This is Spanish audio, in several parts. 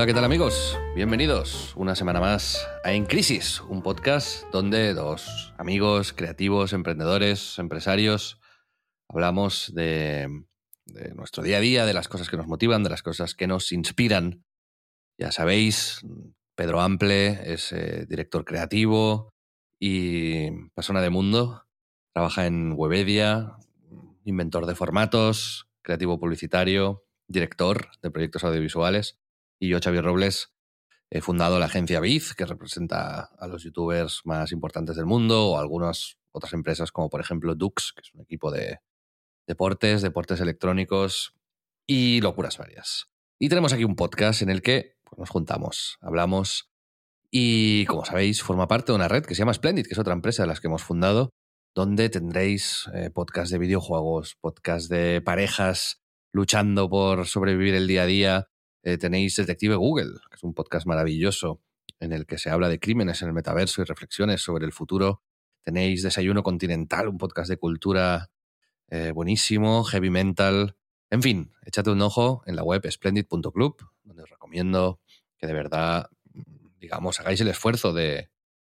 Hola, ¿qué tal amigos? Bienvenidos una semana más a En Crisis, un podcast donde dos amigos creativos, emprendedores, empresarios, hablamos de, nuestro día a día, de las cosas que nos motivan, de las cosas que nos inspiran. Ya sabéis, Pedro Ample es eh, director creativo y persona de mundo. Trabaja en Webedia, inventor de formatos, creativo publicitario, director de proyectos audiovisuales. Y yo, Xavier Robles, he fundado la agencia Biz, que representa a los youtubers más importantes del mundo, o algunas otras empresas como por ejemplo Dux, que es un equipo de deportes, deportes electrónicos y locuras varias. Y tenemos aquí un podcast en el que pues, nos juntamos, hablamos y, como sabéis, forma parte de una red que se llama Splendid, que es otra empresa de las que hemos fundado, donde tendréis eh, podcast de videojuegos, podcast de parejas luchando por sobrevivir el día a día, eh, tenéis Detective Google, que es un podcast maravilloso en el que se habla de crímenes en el metaverso y reflexiones sobre el futuro. Tenéis Desayuno Continental, un podcast de cultura eh, buenísimo, Heavy Mental. En fin, échate un ojo en la web splendid.club, donde os recomiendo que de verdad, digamos, hagáis el esfuerzo de,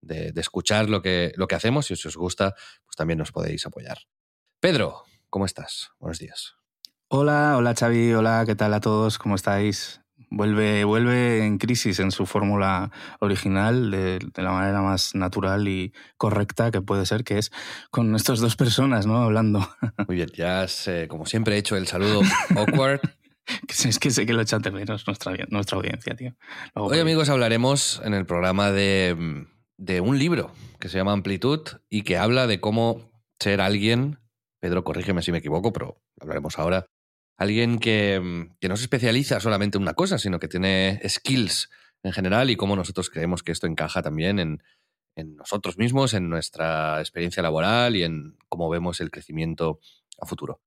de, escuchar lo que, lo que hacemos y si os gusta, pues también nos podéis apoyar. Pedro, ¿cómo estás? Buenos días. Hola, hola Xavi, hola, ¿qué tal a todos? ¿Cómo estáis? Vuelve, vuelve en crisis en su fórmula original de, de, la manera más natural y correcta que puede ser, que es con estas dos personas, ¿no? Hablando. Muy bien, ya has, eh, como siempre, he hecho el saludo awkward. es que sé que lo echan de menos nuestra, nuestra audiencia, tío. Luego, Hoy, amigos, hablaremos en el programa de, de un libro que se llama Amplitud y que habla de cómo ser alguien, Pedro, corrígeme si me equivoco, pero hablaremos ahora, alguien que, que, no se especializa solamente en una cosa, sino que tiene skills en general y cómo nosotros creemos que esto encaja también en, en, nosotros mismos, en nuestra experiencia laboral y en cómo vemos el crecimiento a futuro.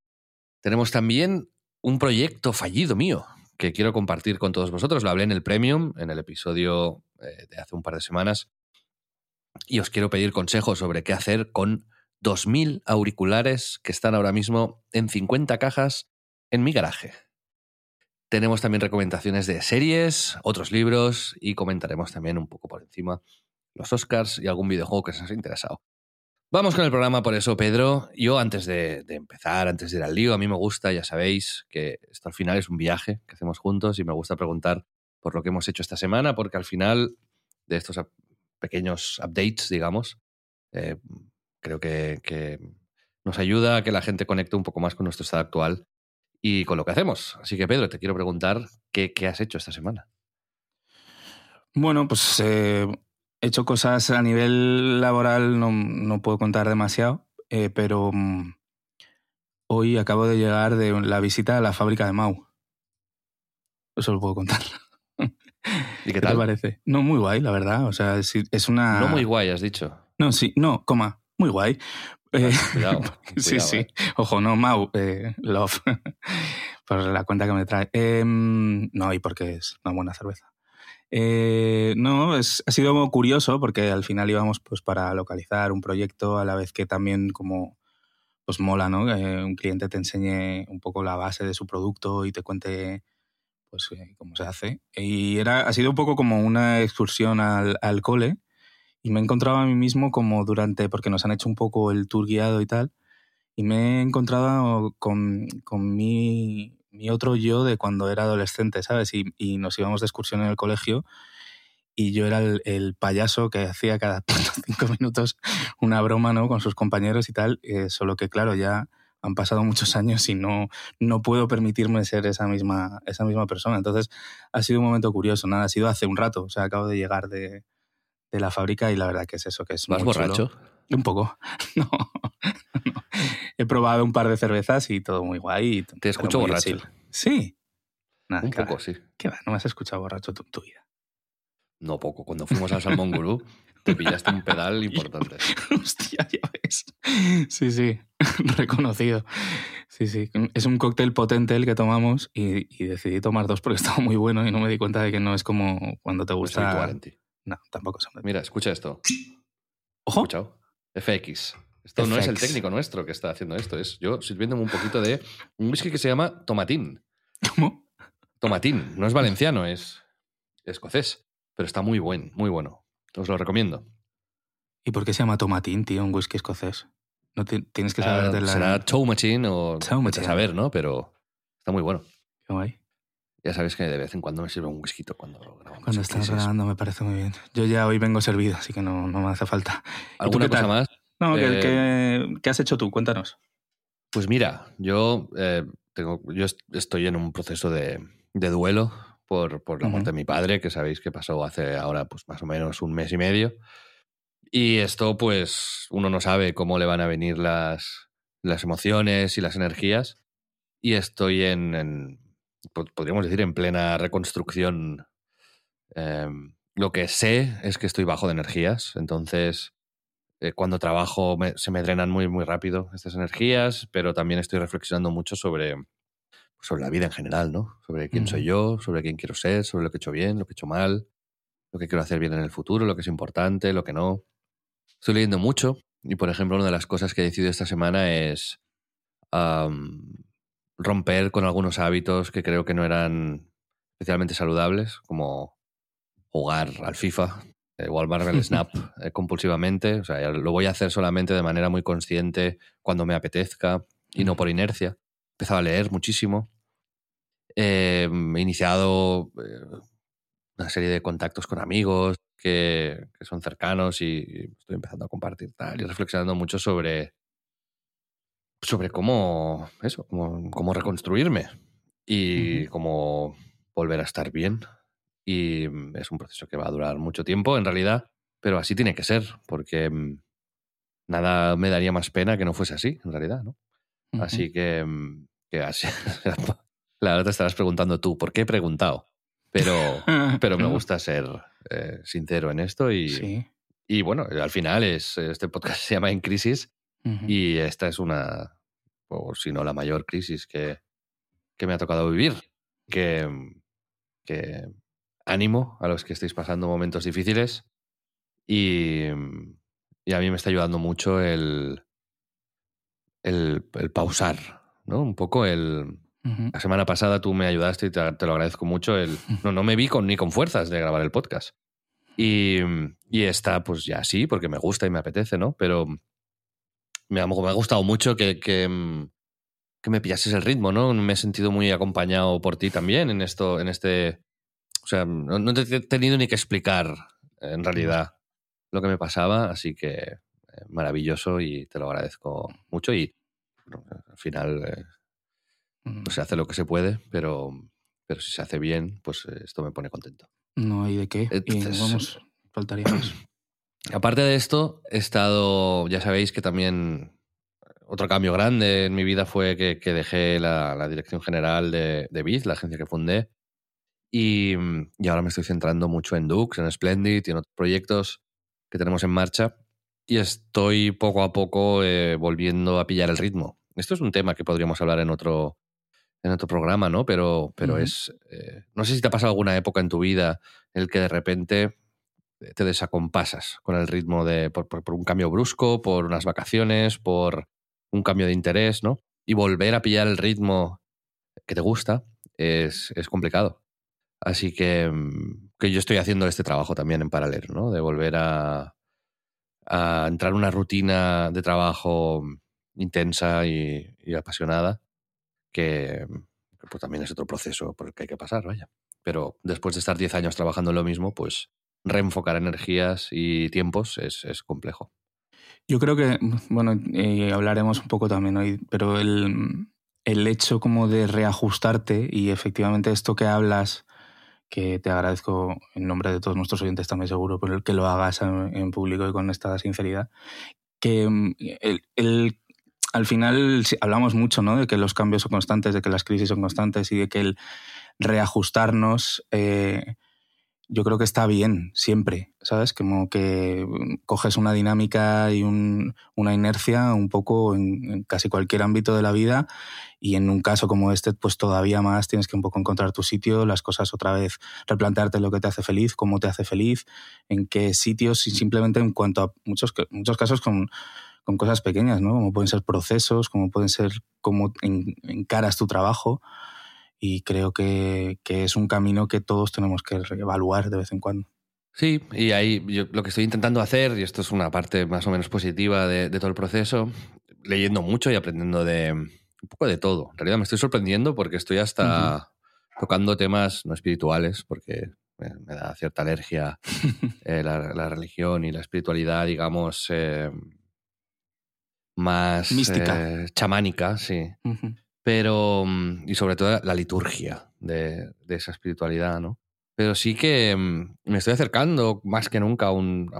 Tenemos también un proyecto fallido mío que quiero compartir con todos vosotros. Lo hablé en el Premium, en el episodio eh, de hace un par de semanas, y os quiero pedir consejos sobre qué hacer con 2.000 auriculares que están ahora mismo en 50 cajas en mi garaje. Tenemos también recomendaciones de series, otros libros y comentaremos también un poco por encima los Oscars y algún videojuego que os haya interesado. Vamos con el programa, por eso, Pedro. Yo, antes de, empezar, antes de ir al lío, a mí me gusta, ya sabéis, que esto al final es un viaje que hacemos juntos y me gusta preguntar por lo que hemos hecho esta semana, porque al final de estos pequeños updates, digamos, eh, creo que nos ayuda a que la gente conecte un poco más con nuestro estado actual y con lo que hacemos. Así que, Pedro, te quiero preguntar qué, qué has hecho esta semana. Bueno, pues eh, he hecho cosas a nivel laboral, no, no puedo contar demasiado, eh, pero um, hoy acabo de llegar de la visita a la fábrica de Mau. Eso lo puedo contar. ¿Y qué, ¿Qué tal? te parece? No, muy guay, la verdad. O sea, es, es una. No muy guay, has dicho. No, sí, no, coma, muy guay. Eh, cuidado, sí, cuidado, sí. Eh. Ojo, no, Mau, eh, love. por la cuenta que me trae. Eh, no, y porque es una buena cerveza. Eh, no, es, ha sido curioso porque al final íbamos pues para localizar un proyecto a la vez que también como pues mola, ¿no? Que un cliente te enseñe un poco la base de su producto y te cuente pues cómo se hace. Y era, ha sido un poco como una excursión al, al cole y me he encontrado a mí mismo como durante, porque nos han hecho un poco el tour guiado y tal, y me he encontrado con, con mi, mi otro yo de cuando era adolescente, ¿sabes? Y, y, nos íbamos de excursión en el colegio y yo era el, el payaso que hacía cada cinco minutos una broma, ¿no? Con sus compañeros y tal, eh, solo que claro, ya han pasado muchos años y no, no puedo permitirme ser esa misma, esa misma persona. Entonces ha sido un momento curioso, nada, ha sido hace un rato, o sea, acabo de llegar de, de la fábrica y la verdad que es eso, que es ¿Más borracho? Chulo. Un poco. No, no, He probado un par de cervezas y todo muy guay. Te escucho borracho. Chill. Sí. Nada, un poco, sí. ¿Qué va? No me has escuchado borracho tú en tu vida. no poco. Cuando fuimos al Salmón Gurú, te pillaste un pedal importante. Hostia, ya ves. Sí, sí, reconocido. Sí, sí. Es un cóctel potente el que tomamos y, decidí tomar dos porque estaba muy bueno y no me di cuenta de que no es como cuando te gusta. No, tampoco son. Mira, escucha esto. Ojo. Escuchado. FX. Esto no es el técnico nuestro que está haciendo esto, es yo sirviéndome un poquito de un whisky que se llama Tomatín. ¿Cómo? Tomatín. No es valenciano, es escocés. Pero está muy buen, muy bueno. Os lo recomiendo. ¿Y por qué se llama Tomatín, tío, un whisky escocés? No tienes que saber ah, de la. Será Tomatín o. a saber, ¿no? Pero está muy bueno. Qué guay. Ya sabes que de vez en cuando me sirve un whisky cuando grabamos. Cuando estás grabando me parece muy bien. Yo ya hoy vengo servido, así que no, no me hace falta. ¿Alguna cosa más? No, eh, ¿qué, has hecho tú? Cuéntanos. Pues mira, yo, eh, tengo, yo estoy en un proceso de, duelo por, por la muerte de mi padre, que sabéis que pasó hace ahora pues más o menos un mes y medio. Y esto, pues, uno no sabe cómo le van a venir las, las emociones y las energías. Y estoy en podríamos decir, en plena reconstrucción. Em, lo que sé es que estoy bajo de energías, entonces eh, cuando trabajo se me drenan muy, muy rápido estas energías, pero también estoy reflexionando mucho sobre, sobre la vida en general, ¿no? Sobre quién soy yo, sobre quién quiero ser, sobre lo que he hecho bien, lo que he hecho mal, lo que quiero hacer bien en el futuro, lo que es importante, lo que no. Estoy leyendo mucho y, por ejemplo, una de las cosas que he decidido esta semana es romper con algunos hábitos que creo que no eran especialmente saludables, como jugar al FIFA eh, o al Marvel Snap eh, compulsivamente. O sea, lo voy a hacer solamente de manera muy consciente cuando me apetezca y no por inercia. He empezado a leer muchísimo. he iniciado eh, una serie de contactos con amigos que, que, son cercanos y estoy empezando a compartir tal y reflexionando mucho sobre sobre cómo, eso, cómo, reconstruirme y cómo volver a estar bien. Y mm, es un proceso que va a durar mucho tiempo, en realidad, pero así tiene que ser, porque mm, nada me daría más pena que no fuese así, en realidad, ¿no? Así que, mm, que así, la verdad te estarás preguntando tú, ¿por qué he preguntado? Pero, pero me gusta ser eh, sincero en esto y, y bueno, al final es, este podcast se llama En Crisis y esta es una, o si no la mayor crisis que, me ha tocado vivir. Que, que ánimo a los que estéis pasando momentos difíciles y, y a mí me está ayudando mucho el, el, pausar, ¿no? Un poco el... La semana pasada tú me ayudaste y te, lo agradezco mucho. El, no, no me vi con, ni con fuerzas de grabar el podcast. Y, y esta, pues ya sí, porque me gusta y me apetece, ¿no? Pero me ha, me ha gustado mucho que, que, mm, que, me pillases el ritmo, ¿no? Me he sentido muy acompañado por ti también en esto, en este. O sea, no, te he tenido ni que explicar en realidad lo que me pasaba, así que eh, maravilloso y te lo agradezco mucho. Y al final eh, pues se hace lo que se puede, pero, pero si se hace bien, pues eh, esto me pone contento. No hay de qué. Entonces, y vamos, faltaría más. Aparte de esto, he estado, ya sabéis que también otro cambio grande en mi vida fue que, dejé la, dirección general de, de Biz, la agencia que fundé, y, ahora me estoy centrando mucho en Dux, en Splendid y en otros proyectos que tenemos en marcha, y estoy poco a poco eh, volviendo a pillar el ritmo. Esto es un tema que podríamos hablar en otro, en otro programa, ¿no? Pero, pero es. Eh, no sé si te ha pasado alguna época en tu vida en el que de repente te desacompasas con el ritmo de por, un cambio brusco, por unas vacaciones, por un cambio de interés, ¿no? Y volver a pillar el ritmo que te gusta es, complicado. Así que, mm, que, yo estoy haciendo este trabajo también en paralelo, ¿no? De volver a, a entrar en una rutina de trabajo intensa y, apasionada, que, pues también es otro proceso por el que hay que pasar, vaya. Pero después de estar 10 años trabajando en lo mismo, pues reenfocar energías y tiempos es, complejo. Yo creo que, bueno, hablaremos un poco también hoy, pero el, hecho como de reajustarte y efectivamente esto que hablas, que te agradezco en nombre de todos nuestros oyentes también seguro, el que lo hagas en, público y con esta sinceridad, que mm, el, al final hablamos mucho ¿no? de que los cambios son constantes, de que las crisis son constantes y de que el reajustarnos... Eh, yo creo que está bien siempre, ¿sabes? Como que coges una dinámica y una inercia un poco en, casi cualquier ámbito de la vida y en un caso como este, pues todavía más tienes que un poco encontrar tu sitio, las cosas otra vez, replantearte lo que te hace feliz, cómo te hace feliz, en qué sitios y simplemente en cuanto a muchos, muchos casos con, con cosas pequeñas, ¿no? Como pueden ser procesos, como pueden ser cómo encaras tu trabajo y creo que, es un camino que todos tenemos que evaluar de vez en cuando. Sí, y ahí yo lo que estoy intentando hacer, y esto es una parte más o menos positiva de, todo el proceso, leyendo mucho y aprendiendo de un poco de todo. En realidad me estoy sorprendiendo porque estoy hasta tocando temas no espirituales, porque me, da cierta alergia eh, la, religión y la espiritualidad, digamos, eh, más mística, eh, chamánica, sí. Pero, mm, y sobre todo la liturgia de, esa espiritualidad, ¿no? Pero sí que mm, me estoy acercando más que nunca a un,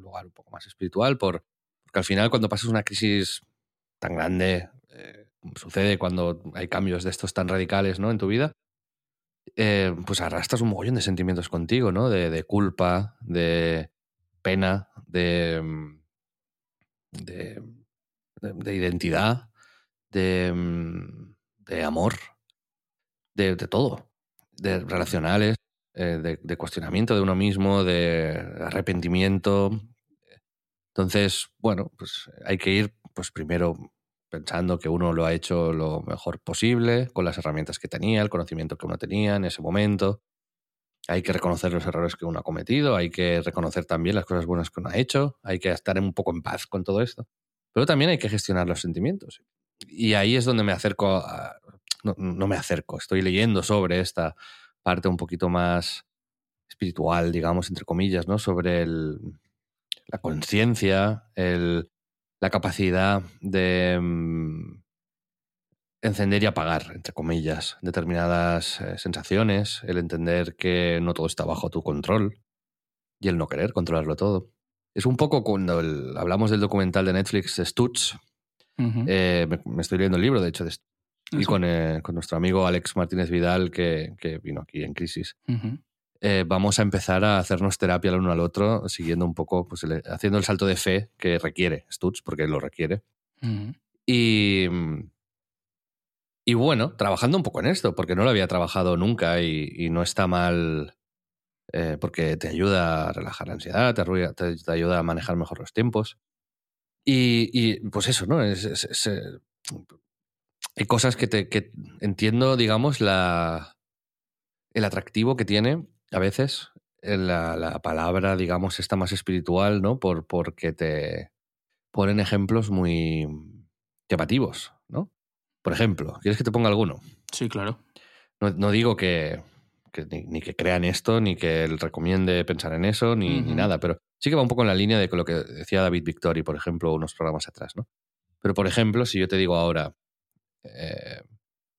lugar un poco más espiritual, por, porque al final cuando pasas una crisis tan grande, eh, sucede cuando hay cambios de estos tan radicales ¿no? en tu vida, eh, pues arrastras un mogollón de sentimientos contigo, ¿no? De, de culpa, de pena, de, mm, de, de identidad de, mm, de amor, de, todo, de relacionales, eh, de, cuestionamiento de uno mismo, de arrepentimiento. Entonces, bueno, pues hay que ir, pues primero pensando que uno lo ha hecho lo mejor posible, con las herramientas que tenía, el conocimiento que uno tenía en ese momento. Hay que reconocer los errores que uno ha cometido, hay que reconocer también las cosas buenas que uno ha hecho, hay que estar un poco en paz con todo esto. Pero también hay que gestionar los sentimientos y ahí es donde me acerco, no, me acerco, estoy leyendo sobre esta parte un poquito más espiritual, digamos, entre comillas, ¿no? Sobre la conciencia, la capacidad de mm, encender y apagar, entre comillas, determinadas eh, sensaciones, el entender que no todo está bajo tu control y el no querer controlarlo todo. Es un poco cuando hablamos del documental de Netflix Stutz, eh, me, estoy leyendo el libro, de hecho, de y con, eh, con, nuestro amigo Alex Martínez Vidal, que, que vino aquí en Crisis. Eh, vamos a empezar a hacernos terapia el uno al otro, siguiendo un poco, pues, haciendo el salto de fe que requiere Stutz, porque lo requiere. Y. Y bueno, trabajando un poco en esto, porque no lo había trabajado nunca y, no está mal porque te ayuda a relajar la ansiedad, te, te, ayuda a manejar mejor los tiempos. Y, pues eso, ¿no? Es, eh, hay cosas que, te, que entiendo, digamos, la, el atractivo que tiene a veces la, la, palabra, digamos, esta más espiritual, ¿no? Por, porque te ponen ejemplos muy llamativos, ¿no? Por ejemplo, ¿quieres que te ponga alguno? Sí, claro. No, no digo que, ni, que crean esto, ni que él recomiende pensar en eso, ni, ni, nada, pero sí que va un poco en la línea de lo que decía David Victori, por ejemplo, unos programas atrás, ¿no? Pero, por ejemplo, si yo te digo ahora, eh,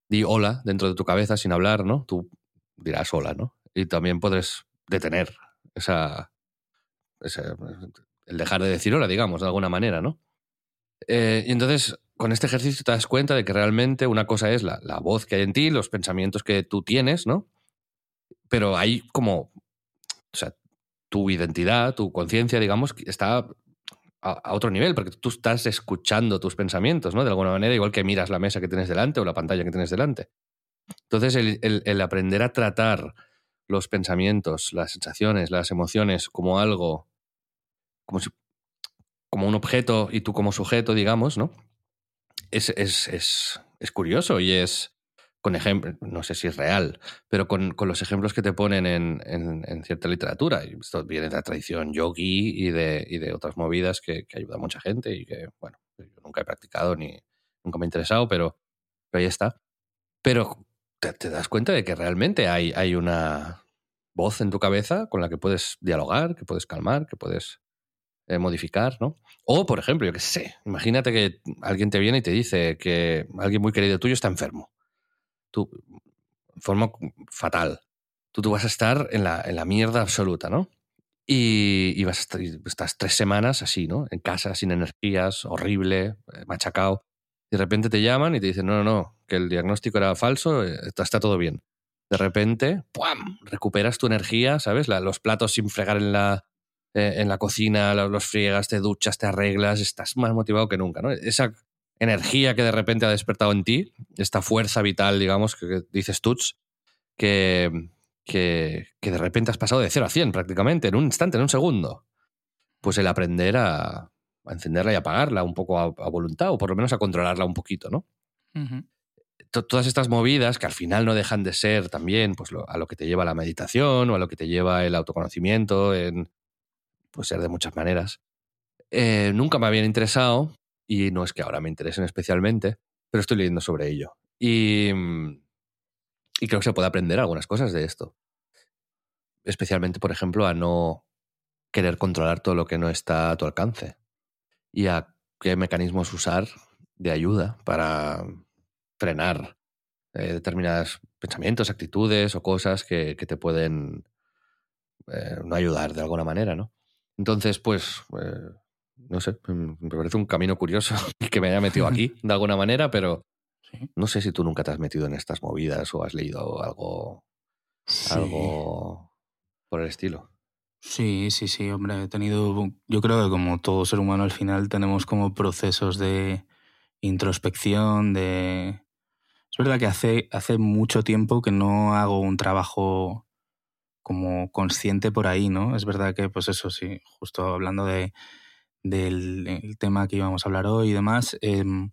di hola dentro de tu cabeza sin hablar, ¿no? Tú dirás hola, ¿no? Y también podrás detener esa, el dejar de decir hola, digamos, de alguna manera, ¿no? Eh, y entonces, con este ejercicio te das cuenta de que realmente una cosa es la, la, voz que hay en ti, los pensamientos que tú tienes, ¿no? Pero hay como, o sea, tu identidad, tu conciencia, digamos, está a, otro nivel, porque tú estás escuchando tus pensamientos, ¿no? De alguna manera, igual que miras la mesa que tienes delante o la pantalla que tienes delante. Entonces, el, aprender a tratar los pensamientos, las sensaciones, las emociones como algo, como, como un objeto y tú como sujeto, digamos, ¿no? Es, es, es, es curioso y es, con ejemplos, no sé si es real, pero con, los ejemplos que te ponen en, cierta literatura. Y esto viene de la tradición yogi y de, y de otras movidas que, que, ayuda a mucha gente y que, bueno, nunca he practicado ni nunca me ha interesado, pero, ahí está. Pero te, das cuenta de que realmente hay, hay una voz en tu cabeza con la que puedes dialogar, que puedes calmar, que puedes eh, modificar, ¿no? O, por ejemplo, yo qué sé, imagínate que alguien te viene y te dice que alguien muy querido tuyo está enfermo tú, forma fatal. Tú, tú vas a estar en la, en la mierda absoluta, ¿no? Y, vas a estar, estás tres semanas así, ¿no? En casa, sin energías, horrible, eh, machacado. Y de repente te llaman y te dicen, no, no, no, que el diagnóstico era falso, eh, está, todo bien. de repente, ¡pum! recuperas tu energía, ¿sabes? los platos sin fregar en la, eh, en la cocina, los, friegas, te duchas, te arreglas, estás más motivado que nunca, ¿no? Esa energía que de repente ha despertado en ti, esta fuerza vital, digamos, que, dices Tuts, que, que, que, de repente has pasado de 0 a 100 prácticamente, en un instante, en un segundo. Pues el aprender a, encenderla y apagarla un poco a, voluntad, o por lo menos a controlarla un poquito, ¿no? Todas estas movidas que al final no dejan de ser también pues, a lo que te lleva la meditación o a lo que te lleva el autoconocimiento, en, puede ser de muchas maneras. Eh, nunca me habían interesado y no es que ahora me interesen especialmente, pero estoy leyendo sobre ello. Y, y creo que se puede aprender algunas cosas de esto. Especialmente, por ejemplo, a no querer controlar todo lo que no está a tu alcance y a qué mecanismos usar de ayuda para frenar eh, determinados pensamientos, actitudes o cosas que, te pueden eh, no ayudar de alguna manera, ¿no? Entonces, pues, eh, no sé, me parece un camino curioso que me haya metido aquí de alguna manera, pero no sé si tú nunca te has metido en estas movidas o has leído algo, algo por el estilo. Sí, sí, sí, hombre, he tenido, yo creo que como todo ser humano al final tenemos como procesos de introspección, de... Es verdad que hace, hace mucho tiempo que no hago un trabajo como consciente por ahí, ¿no? Es verdad que, pues eso, sí, justo hablando de, del tema que íbamos a hablar hoy y demás, em,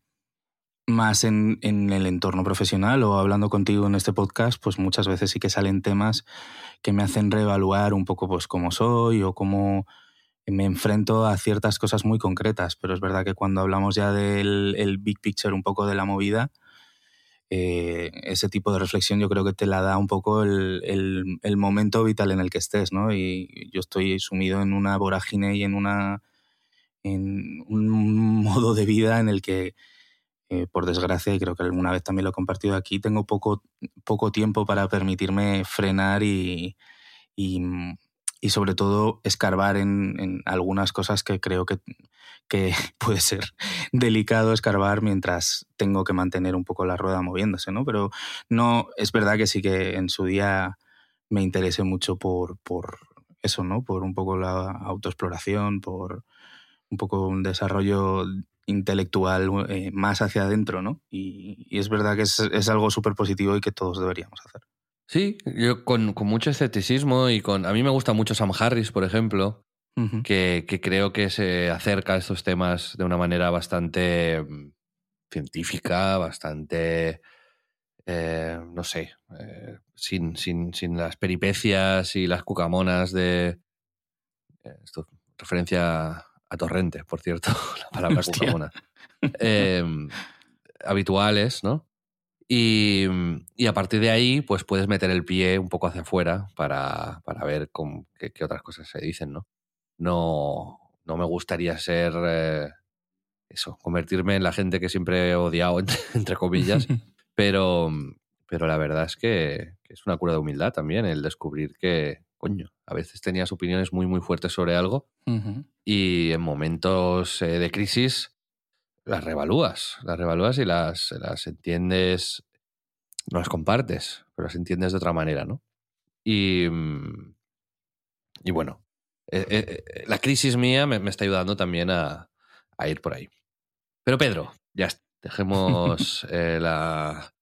más en, el entorno profesional o hablando contigo en este podcast, pues muchas veces sí que salen temas que me hacen reevaluar un poco pues cómo soy o cómo me enfrento a ciertas cosas muy concretas, pero es verdad que cuando hablamos ya del el big picture un poco de la movida, eh, ese tipo de reflexión yo creo que te la da un poco el, el, momento vital en el que estés, ¿no? Y yo estoy sumido en una vorágine y en, una, en un modo de vida en el que, eh, por desgracia, y creo que alguna vez también lo he compartido aquí, tengo poco, poco tiempo para permitirme frenar y, y, y sobre todo escarbar en, en, algunas cosas que creo que que puede ser delicado escarbar mientras tengo que mantener un poco la rueda moviéndose, ¿no? Pero no, es verdad que sí que en su día me interesé mucho por, por eso, ¿no? Por un poco la autoexploración, por un poco un desarrollo intelectual eh, más hacia adentro, ¿no? Y, es verdad que es, es algo súper positivo y que todos deberíamos hacer. Sí, yo con, con, mucho escepticismo y con... A mí me gusta mucho Sam Harris, por ejemplo, que, creo que se acerca a estos temas de una manera bastante mm, científica, bastante, eh, no sé, eh, sin, sin, sin, las peripecias y las cucamonas de... Esto, referencia a Torrente, por cierto, la palabra cucamona. Em, habituales, ¿no? Y, y, a partir de ahí, pues puedes meter el pie un poco hacia afuera para, para ver qué, qué, otras cosas se dicen, ¿no? no, no me gustaría ser eh, eso, convertirme en la gente que siempre he odiado, entre, comillas, pero, pero la verdad es que, es una cura de humildad también el descubrir que, coño, a veces tenías opiniones muy, muy fuertes sobre algo y en momentos eh, de crisis las revalúas, las revalúas y las, las entiendes, no las compartes, pero las entiendes de otra manera, ¿no? Y, mm, y bueno, eh, eh, la crisis mía me, está ayudando también a, ir por ahí. Pero Pedro, ya dejemos la,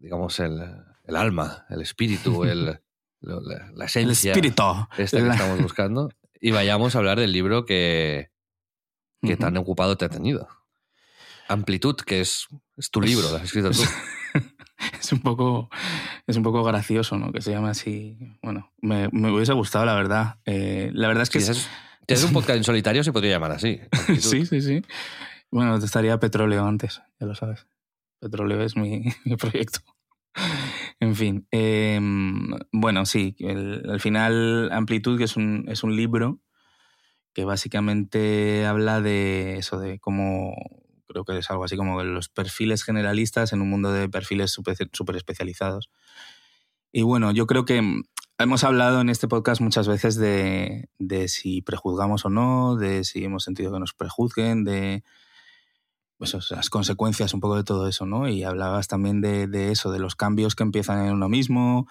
digamos, el, alma, el espíritu, el, la, esencia el espíritu. Este que estamos buscando y vayamos a hablar del libro que, que tan ocupado te ha tenido. Amplitud, que es, es tu libro, lo has escrito tú. es un poco es un poco gracioso, ¿no? Que se llama así. Bueno, me, me hubiese gustado, la verdad. Eh, la verdad es que. Si es, un podcast en solitario, se podría llamar así. sí, sí, sí. Bueno, te estaría Petróleo antes, ya lo sabes. Petróleo es mi, proyecto. En fin. Em, bueno, sí, al final, Amplitud, que es un, es un libro que básicamente habla de eso, de cómo creo que es algo así como los perfiles generalistas en un mundo de perfiles súper especializados. Y bueno, yo creo que hemos hablado en este podcast muchas veces de, de, si prejuzgamos o no, de si hemos sentido que nos prejuzguen, de... pues, las consecuencias un poco de todo eso, ¿no? Y hablabas también de, de, eso, de los cambios que empiezan en uno mismo.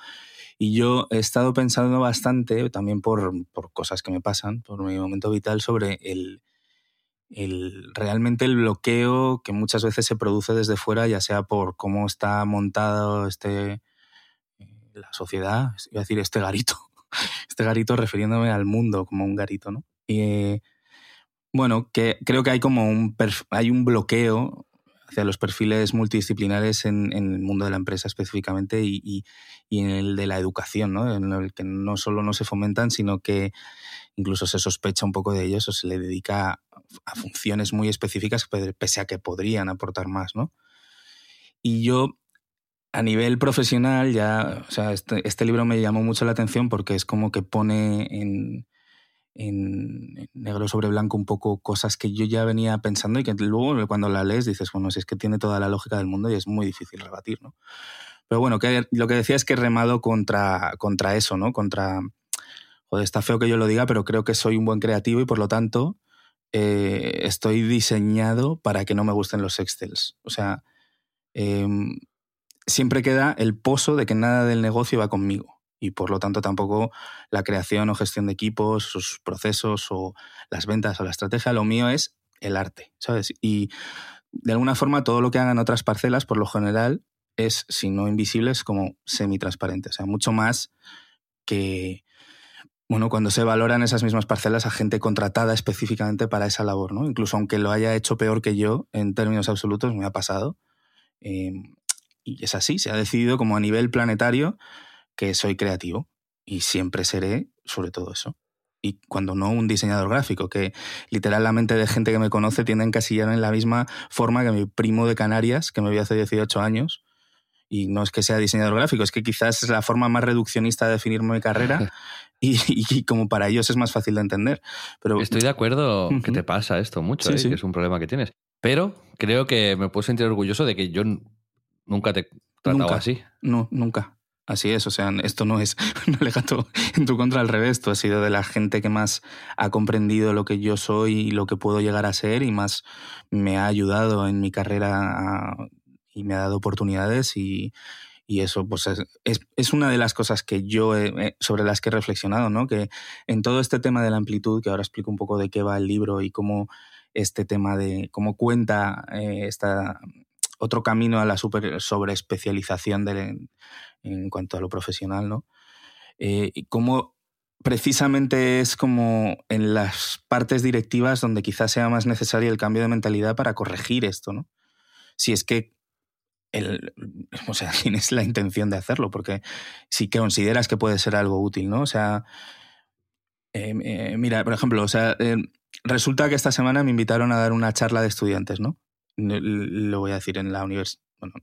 Y yo he estado pensando bastante, también por, por cosas que me pasan, por mi momento vital, sobre el, el, realmente el bloqueo que muchas veces se produce desde fuera, ya sea por cómo está montado este, eh, la sociedad, iba a decir este garito, este garito refiriéndome al mundo como un garito, ¿no? Y, eh, bueno, que creo que hay como un, hay un bloqueo hacia los perfiles multidisciplinares en, el mundo de la empresa específicamente y, y, y, en el de la educación, ¿no? en el que no solo no se fomentan, sino que incluso se sospecha un poco de ellos o se le dedica a funciones muy específicas pese a que podrían aportar más. ¿no? Y yo a nivel profesional ya, o sea, este, este libro me llamó mucho la atención porque es como que pone en en, negro sobre blanco un poco cosas que yo ya venía pensando y que luego cuando la lees dices, bueno, si es que tiene toda la lógica del mundo y es muy difícil rebatir, ¿no? Pero bueno, que lo que decía es que he remado contra, contra eso, ¿no? Contra, joder, está feo que yo lo diga, pero creo que soy un buen creativo y por lo tanto eh, estoy diseñado para que no me gusten los Excels. O sea, eh, siempre queda el pozo de que nada del negocio va conmigo y por lo tanto tampoco la creación o gestión de equipos, sus procesos o las ventas o la estrategia. Lo mío es el arte, ¿sabes? Y de alguna forma todo lo que hagan otras parcelas, por lo general, es, si no invisible, es como semi-transparente. O sea, mucho más que, bueno, cuando se valoran esas mismas parcelas a gente contratada específicamente para esa labor, ¿no? Incluso aunque lo haya hecho peor que yo, en términos absolutos, me ha pasado. Eh, y es así, se ha decidido como a nivel planetario que soy creativo y siempre seré sobre todo eso. Y cuando no un diseñador gráfico, que literalmente de gente que me conoce tiene encasillar en la misma forma que mi primo de Canarias, que me vio hace 18 años. Y no es que sea diseñador gráfico, es que quizás es la forma más reduccionista de definir mi carrera y, y, como para ellos es más fácil de entender. Pero, Estoy de acuerdo que te pasa esto mucho, sí, ¿eh? sí. que es un problema que tienes. Pero creo que me puedo sentir orgulloso de que yo nunca te he tratado nunca, así. No, nunca. Así es, o sea, esto no es un alegato en tu contra, al revés, tú has sido de la gente que más ha comprendido lo que yo soy y lo que puedo llegar a ser y más me ha ayudado en mi carrera y me ha dado oportunidades y, y eso pues es, es, una de las cosas que yo he, sobre las que he reflexionado, ¿no? Que en todo este tema de la amplitud, que ahora explico un poco de qué va el libro y cómo este tema de cómo cuenta eh, esta otro camino a la super sobreespecialización en cuanto a lo profesional, ¿no? Eh, cómo precisamente es como en las partes directivas donde quizás sea más necesario el cambio de mentalidad para corregir esto, ¿no? Si es que el, o sea, tienes la intención de hacerlo, porque si consideras que puede ser algo útil, ¿no? O sea, eh, eh, mira, por ejemplo, o sea, eh, resulta que esta semana me invitaron a dar una charla de estudiantes, ¿no? Lo voy a decir en la universidad, bueno,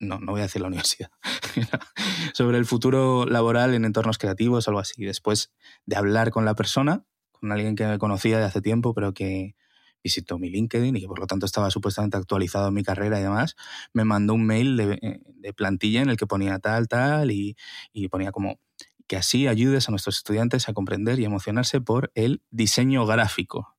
no, no voy a decir la universidad, sobre el futuro laboral en entornos creativos, algo así. Después de hablar con la persona, con alguien que me conocía de hace tiempo, pero que visitó mi LinkedIn y que por lo tanto estaba supuestamente actualizado en mi carrera y demás, me mandó un mail de, eh, plantilla en el que ponía tal, tal y, y ponía como que así ayudes a nuestros estudiantes a comprender y emocionarse por el diseño gráfico.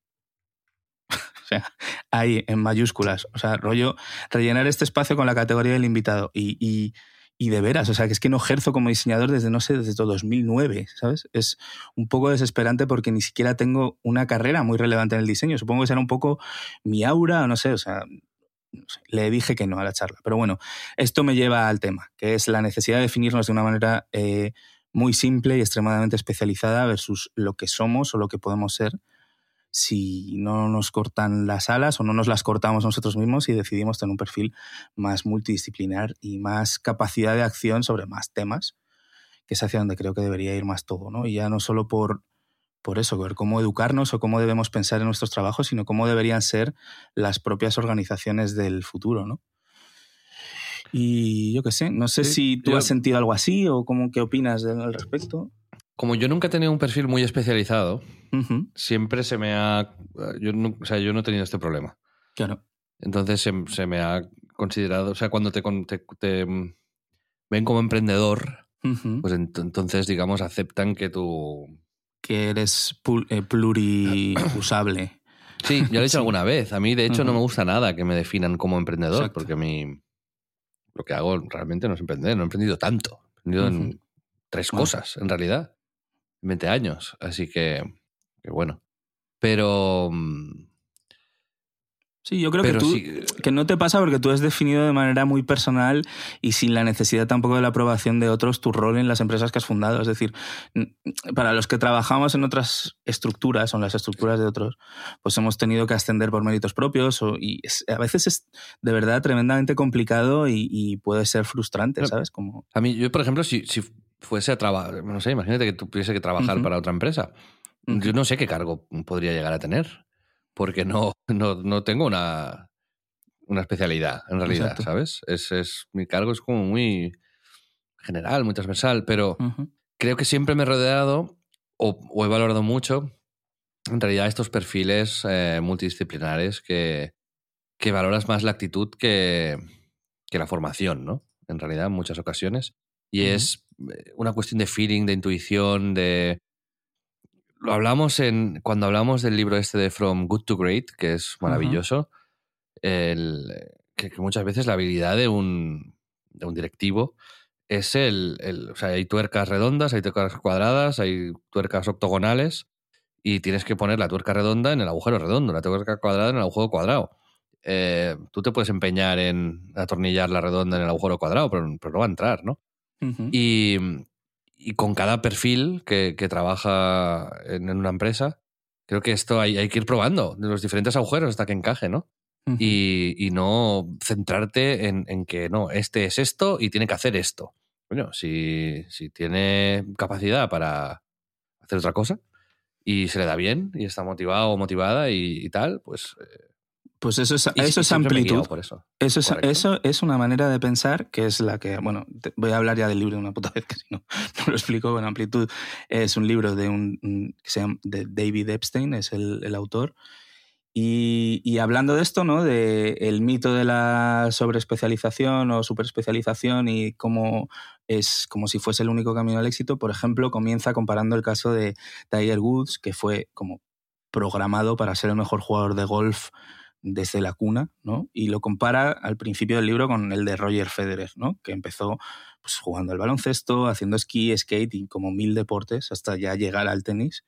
O sea, ahí en mayúsculas. O sea, rollo, rellenar este espacio con la categoría del invitado. Y, y, y, de veras, o sea, que es que no ejerzo como diseñador desde, no sé, desde 2009, ¿sabes? Es un poco desesperante porque ni siquiera tengo una carrera muy relevante en el diseño. Supongo que será un poco mi aura, no sé, o sea, le dije que no a la charla. Pero bueno, esto me lleva al tema, que es la necesidad de definirnos de una manera eh, muy simple y extremadamente especializada versus lo que somos o lo que podemos ser si no nos cortan las alas o no nos las cortamos nosotros mismos y decidimos tener un perfil más multidisciplinar y más capacidad de acción sobre más temas, que es hacia donde creo que debería ir más todo, ¿no? Y ya no solo por, por eso, ver cómo educarnos o cómo debemos pensar en nuestros trabajos, sino cómo deberían ser las propias organizaciones del futuro, ¿no? Y yo qué sé, no sé sí, si tú yo... has sentido algo así o cómo, qué opinas al respecto. Como yo nunca he tenido un perfil muy especializado, uh -huh. siempre se me ha. Yo no, o sea, yo no he tenido este problema. Claro. Entonces se, se me ha considerado. O sea, cuando te, te, te ven como emprendedor, uh -huh. pues ent entonces, digamos, aceptan que tú. Que eres eh, pluriusable. Sí, yo lo he dicho alguna vez. A mí, de hecho, no me gusta nada que me definan como emprendedor, porque a mí lo que hago realmente no es emprender. No he emprendido tanto. He emprendido en tres cosas, en realidad. En 20 años. Así que, que bueno. Pero mm, Sí, yo creo que, tú, que no te pasa porque tú has definido de manera muy personal y sin la necesidad tampoco de la aprobación de otros tu rol en las empresas que has fundado. Es decir, para los que trabajamos en otras estructuras o en las estructuras de otros, pues hemos tenido que ascender por méritos propios o, y a veces es de verdad tremendamente complicado y, puede ser frustrante, ¿sabes? Como... A mí, yo por ejemplo, si, si fuese a trabajar, no sé, imagínate que tuviese que trabajar para otra empresa, yo no sé qué cargo podría llegar a tener porque no, no, no tengo una, una, especialidad, en realidad, ¿sabes? Es, es, mi cargo es como muy general, muy transversal, pero creo que siempre me he rodeado o, he valorado mucho, en realidad, estos perfiles eh, multidisciplinares que, que valoras más la actitud que, que, la formación, ¿no? En realidad, en muchas ocasiones. Y es eh, una cuestión de feeling, de intuición, de lo hablamos en cuando hablamos del libro este de From Good to Great, que es maravilloso, el, que, muchas veces la habilidad de un, de un directivo es el, el, O sea, hay tuercas redondas, hay tuercas cuadradas, hay tuercas octogonales y tienes que poner la tuerca redonda en el agujero redondo, la tuerca cuadrada en el agujero cuadrado. Eh, tú te puedes empeñar en atornillar la redonda en el agujero cuadrado, pero, pero no va a entrar, ¿no? Y y con cada perfil que, trabaja en, una empresa, creo que esto hay, hay, que ir probando de los diferentes agujeros hasta que encaje, ¿no? y, no centrarte en, que no, este es esto y tiene que hacer esto. Bueno, si, si tiene capacidad para hacer otra cosa y se le da bien y está motivado o motivada y, tal, pues eh, pues eso es, eso es amplitud. eso. Eso, es, eso es una manera de pensar que es la que, bueno, voy a hablar ya del libro de una puta vez, que si no, no lo explico. Bueno, amplitud es un libro de un que se llama de David Epstein, es el, el autor. Y, y, hablando de esto, ¿no? De el mito de la sobreespecialización o superespecialización y cómo es como si fuese el único camino al éxito, por ejemplo, comienza comparando el caso de Tiger Woods, que fue como programado para ser el mejor jugador de golf desde la cuna, ¿no? Y lo compara al principio del libro con el de Roger Federer, ¿no? Que empezó pues, jugando al baloncesto, haciendo esquí, skate y como mil deportes hasta ya llegar al tenis.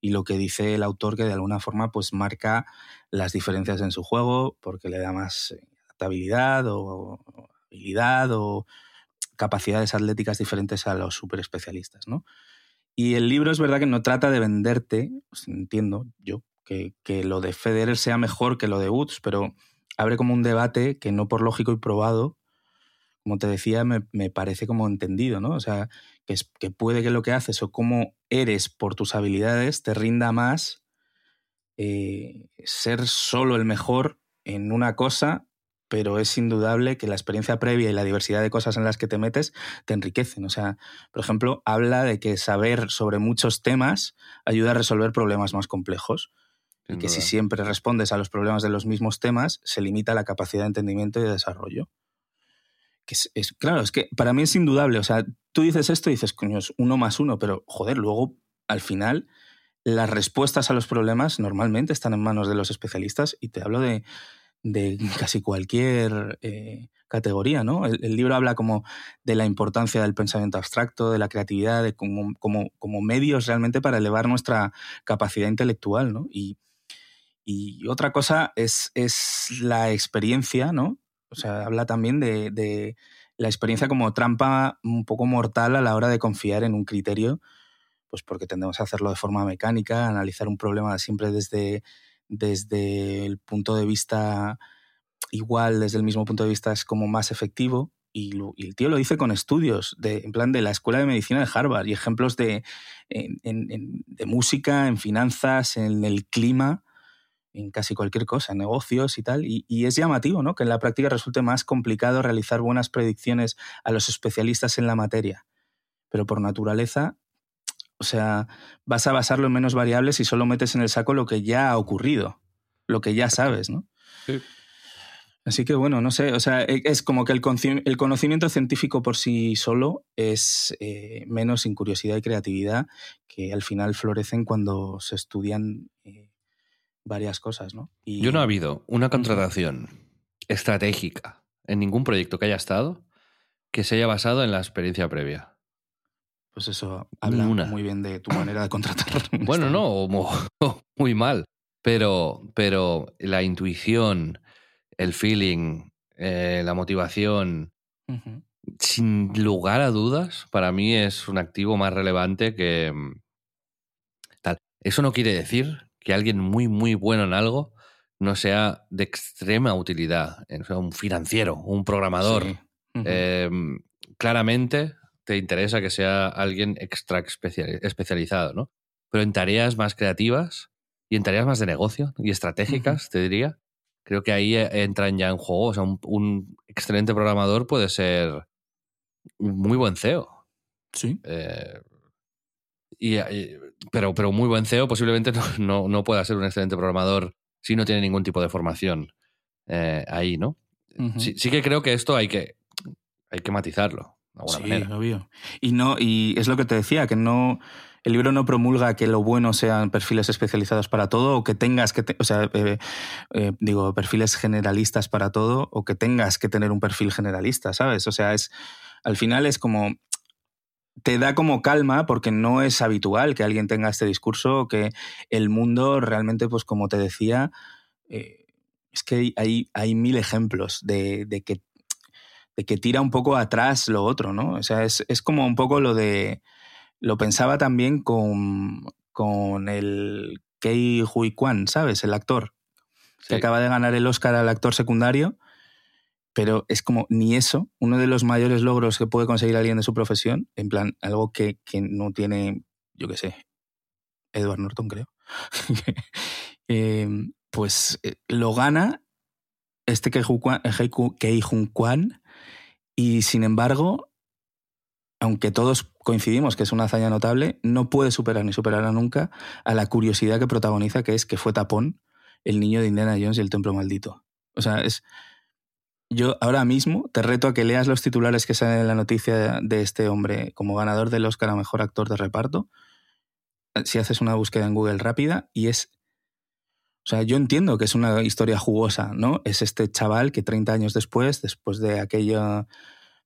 Y lo que dice el autor que de alguna forma pues marca las diferencias en su juego porque le da más eh, adaptabilidad o habilidad o capacidades atléticas diferentes a los super especialistas, ¿no? Y el libro es verdad que no trata de venderte, entiendo yo, que, lo de Federer sea mejor que lo de Woods, pero abre como un debate que no por lógico y probado, como te decía, me, parece como entendido, ¿no? O sea, que, es, que puede que lo que haces o cómo eres por tus habilidades te rinda más eh, ser solo el mejor en una cosa, pero es indudable que la experiencia previa y la diversidad de cosas en las que te metes te enriquecen. O sea, por ejemplo, habla de que saber sobre muchos temas ayuda a resolver problemas más complejos y que si siempre respondes a los problemas de los mismos temas, se limita la capacidad de entendimiento y de desarrollo. Que es, claro, es que para mí es indudable. O sea, tú dices esto y dices, coño, es uno más uno, pero joder, luego al final las respuestas a los problemas normalmente están en manos de los especialistas y te hablo de, casi cualquier eh, categoría, ¿no? El, libro habla como de la importancia del pensamiento abstracto, de la creatividad, de como, como, como medios realmente para elevar nuestra capacidad intelectual, ¿no? Y, y otra cosa es, es la experiencia, ¿no? O sea, habla también de, de, la experiencia como trampa un poco mortal a la hora de confiar en un criterio, pues porque tendemos a hacerlo de forma mecánica, analizar un problema siempre desde, desde el punto de vista igual, desde el mismo punto de vista es como más efectivo. Y, el tío lo dice con estudios, de, en plan de la Escuela de Medicina de Harvard y ejemplos de, de música, en finanzas, en el clima en casi cualquier cosa, en negocios y tal. Y, es llamativo, ¿no? Que en la práctica resulte más complicado realizar buenas predicciones a los especialistas en la materia. Pero por naturaleza, o sea, vas a basarlo en menos variables y solo metes en el saco lo que ya ha ocurrido, lo que ya sabes, ¿no? Así que bueno, no sé, o sea, e, es como que el, conocimiento científico por sí solo es eh, menos sin curiosidad y creatividad que al final florecen cuando se estudian eh, varias cosas, ¿no? Yo no ha habido una contratación estratégica en ningún proyecto que haya estado que se haya basado en la experiencia previa. Pues eso habla muy bien de tu manera de contratar. bueno, no, muy mal. Pero, pero la intuición, el feeling, eh, la motivación, sin lugar a dudas, para mí es un activo más relevante que mm, tal. Eso no quiere decir que alguien muy, muy bueno en algo no sea de extrema utilidad. O sea, un financiero, un programador. Em, claramente te interesa que sea alguien extra especializado, ¿no? Pero en tareas más creativas y en tareas más de negocio y estratégicas, te diría, creo que ahí eh, entran ya en juego. O sea, un, excelente programador puede ser un muy buen CEO. Sí. Eh, y, pero, pero muy buen CEO posiblemente no, no, pueda ser un excelente programador si no tiene ningún tipo de formación eh, ahí, ¿no? sí, sí, que creo que esto hay que, hay que matizarlo. De alguna sí, obvio. Y, no, y es lo que te decía, que no el libro no promulga que lo bueno sean perfiles especializados para todo o que tengas que, o sea, eh, eh, digo, perfiles generalistas para todo o que tengas que tener un perfil generalista, ¿sabes? O sea, es, al final es como, te da como calma porque no es habitual que alguien tenga este discurso, que el mundo realmente, pues como te decía, eh, es que hay, hay mil ejemplos de, que, de que tira un poco atrás lo otro, ¿no? O sea, es, es como un poco lo de lo pensaba también con, con el Kei Hui Kwan, ¿sabes? El actor que acaba de ganar el Oscar al actor secundario, pero es como ni eso, uno de los mayores logros que puede conseguir alguien de su profesión, en plan, algo que, no tiene, yo qué sé, Edward Norton, creo. Em, pues eh, lo gana este Kei Hui Kwan y sin embargo aunque todos coincidimos que es una hazaña notable, no puede superar ni superará nunca a la curiosidad que protagoniza, que es que fue tapón el niño de Indiana Jones y el templo maldito. O sea, es. Yo ahora mismo te reto a que leas los titulares que salen en la noticia de este hombre como ganador del Oscar a mejor actor de reparto. Si haces una búsqueda en Google rápida, y es. O sea, yo entiendo que es una historia jugosa, ¿no? Es este chaval que 30 años después, después de aquella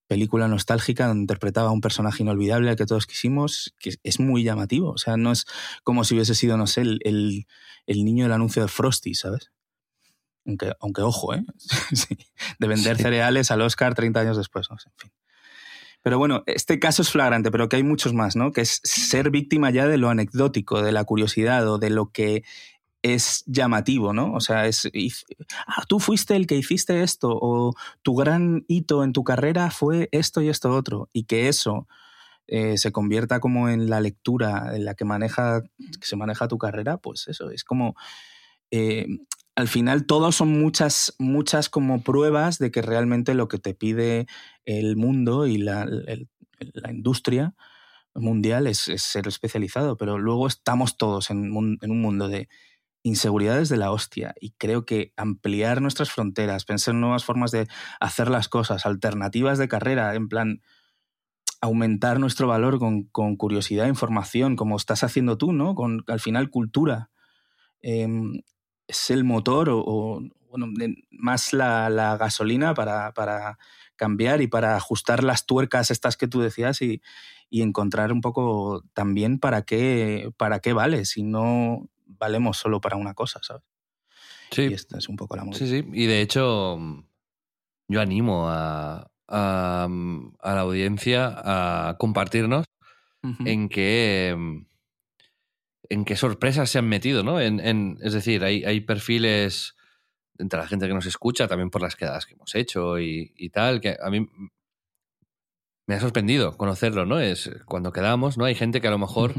película nostálgica donde interpretaba a un personaje inolvidable al que todos quisimos, que es muy llamativo. O sea, no es como si hubiese sido, no sé, el, niño del anuncio de Frosty, ¿sabes? Aunque, aunque ojo, ¿eh? de vender cereales al Oscar 30 años después, en fin. Pero bueno, este caso es flagrante, pero que hay muchos más, ¿no? Que es ser víctima ya de lo anecdótico, de la curiosidad o de lo que es llamativo, ¿no? O sea, es, ah, tú fuiste el que hiciste esto o tu gran hito en tu carrera fue esto y esto otro y que eso eh, se convierta como en la lectura en la que maneja que se maneja tu carrera, pues eso es como eh, al final todo son muchas muchas como pruebas de que realmente lo que te pide el mundo y la, industria mundial es, ser especializado, pero luego estamos todos en un mundo de inseguridades de la hostia y creo que ampliar nuestras fronteras, pensar en nuevas formas de hacer las cosas, alternativas de carrera, en plan aumentar nuestro valor con, curiosidad, información, como estás haciendo tú, ¿no? Con al final cultura. Em, es el motor o, bueno, más la, gasolina para, para, cambiar y para ajustar las tuercas estas que tú decías y, y encontrar un poco también para qué, para qué vale, si no valemos solo para una cosa, ¿sabes? Sí. Y esta es un poco la Sí, sí. Y de hecho, yo animo a, a, la audiencia a compartirnos en qué en qué sorpresas se han metido, ¿no? En, es decir, hay, hay, perfiles entre la gente que nos escucha, también por las quedadas que hemos hecho y, tal, que a mí me ha sorprendido conocerlo, ¿no? Es cuando quedamos, ¿no? Hay gente que a lo mejor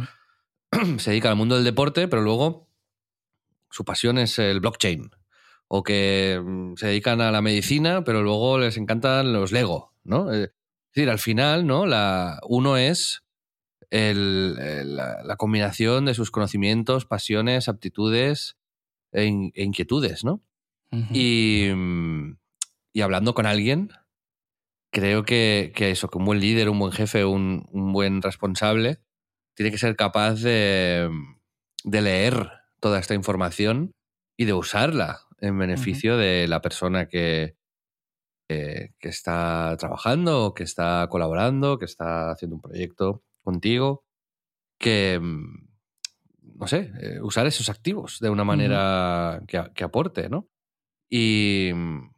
se dedica al mundo del deporte, pero luego su pasión es el blockchain. O que mm, se dedican a la medicina, pero luego les encantan los Lego, ¿no? Es decir, al final, ¿no? La, uno es la, combinación de sus conocimientos, pasiones, aptitudes e, e inquietudes, ¿no? y, mm, y, hablando con alguien, creo que, eso, que un buen líder, un buen jefe, un, un buen responsable, tiene que ser capaz de, leer toda esta información y de usarla en beneficio de la persona que, que está trabajando, que está colaborando, que está haciendo un proyecto contigo, que, mm, no sé, eh, usar esos activos de una manera que, aporte, ¿no? Y, mm,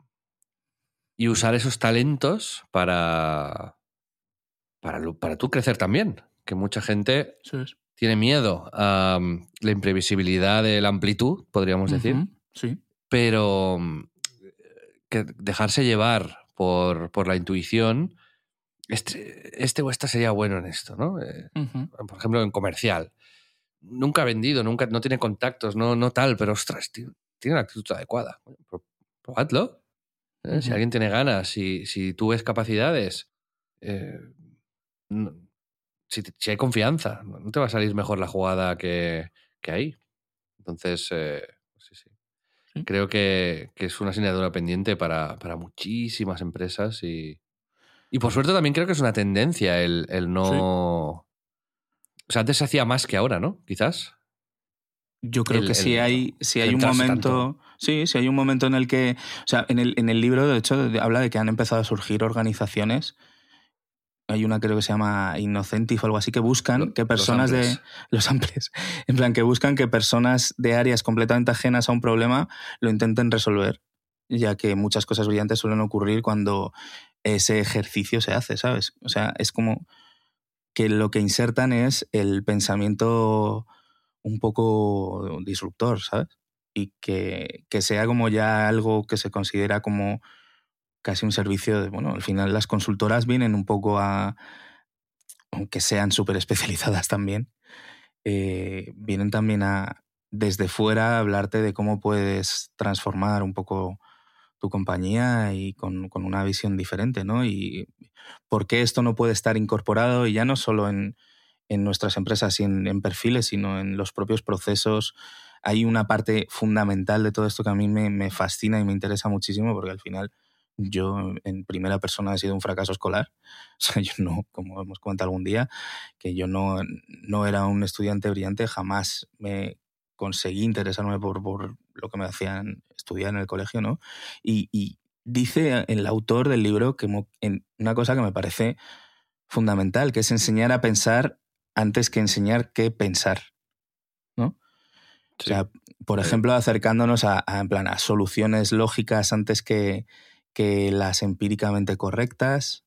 y usar esos talentos para, para, para tú crecer también, que mucha gente tiene miedo a mm, la imprevisibilidad de la amplitud, podríamos decir. Sí. Pero que dejarse llevar por, por la intuición, este, este, o esta sería bueno en esto, ¿no? Eh, por ejemplo, en comercial. Nunca ha vendido, nunca, no tiene contactos, no, no tal, pero ostras, tiene una actitud adecuada. Probadlo. ¿eh? Si alguien tiene ganas, si, si tú ves capacidades, eh, si, hay confianza, no te va a salir mejor la jugada que, que ahí. Entonces, eh, sí, sí. Creo que, es una asignatura pendiente para, muchísimas empresas y, y, por suerte también creo que es una tendencia el, no... O sea, antes se hacía más que ahora, ¿no? Quizás. Yo creo que si hay, si hay un momento. Sí, si hay un momento en el que. O sea, en el, en el libro, de hecho, habla de que han empezado a surgir organizaciones hay una creo que se llama Innocentif o algo así, que buscan que personas de los amplios, en plan, que buscan que personas de áreas completamente ajenas a un problema lo intenten resolver, ya que muchas cosas brillantes suelen ocurrir cuando ese ejercicio se hace, ¿sabes? O sea, es como que lo que insertan es el pensamiento un poco disruptor, ¿sabes? Y que, que sea como ya algo que se considera como casi un servicio de, bueno, al final las consultoras vienen un poco a, aunque sean súper especializadas también, eh, vienen también a, desde fuera, hablarte de cómo puedes transformar un poco tu compañía y con, con, una visión diferente, ¿no? Y por qué esto no puede estar incorporado y ya no solo en, en nuestras empresas y en, en, perfiles, sino en los propios procesos. Hay una parte fundamental de todo esto que a mí me, me fascina y me interesa muchísimo porque al final yo en primera persona he sido un fracaso escolar. O sea, yo no, como hemos comentado algún día, que yo no, no era un estudiante brillante, jamás me conseguí interesarme por, por lo que me hacían estudiar en el colegio, ¿no? Y, dice el autor del libro que en una cosa que me parece fundamental, que es enseñar a pensar antes que enseñar qué pensar, ¿no? O sea, por ejemplo, acercándonos a, en plan, a soluciones lógicas antes que, que las empíricamente correctas.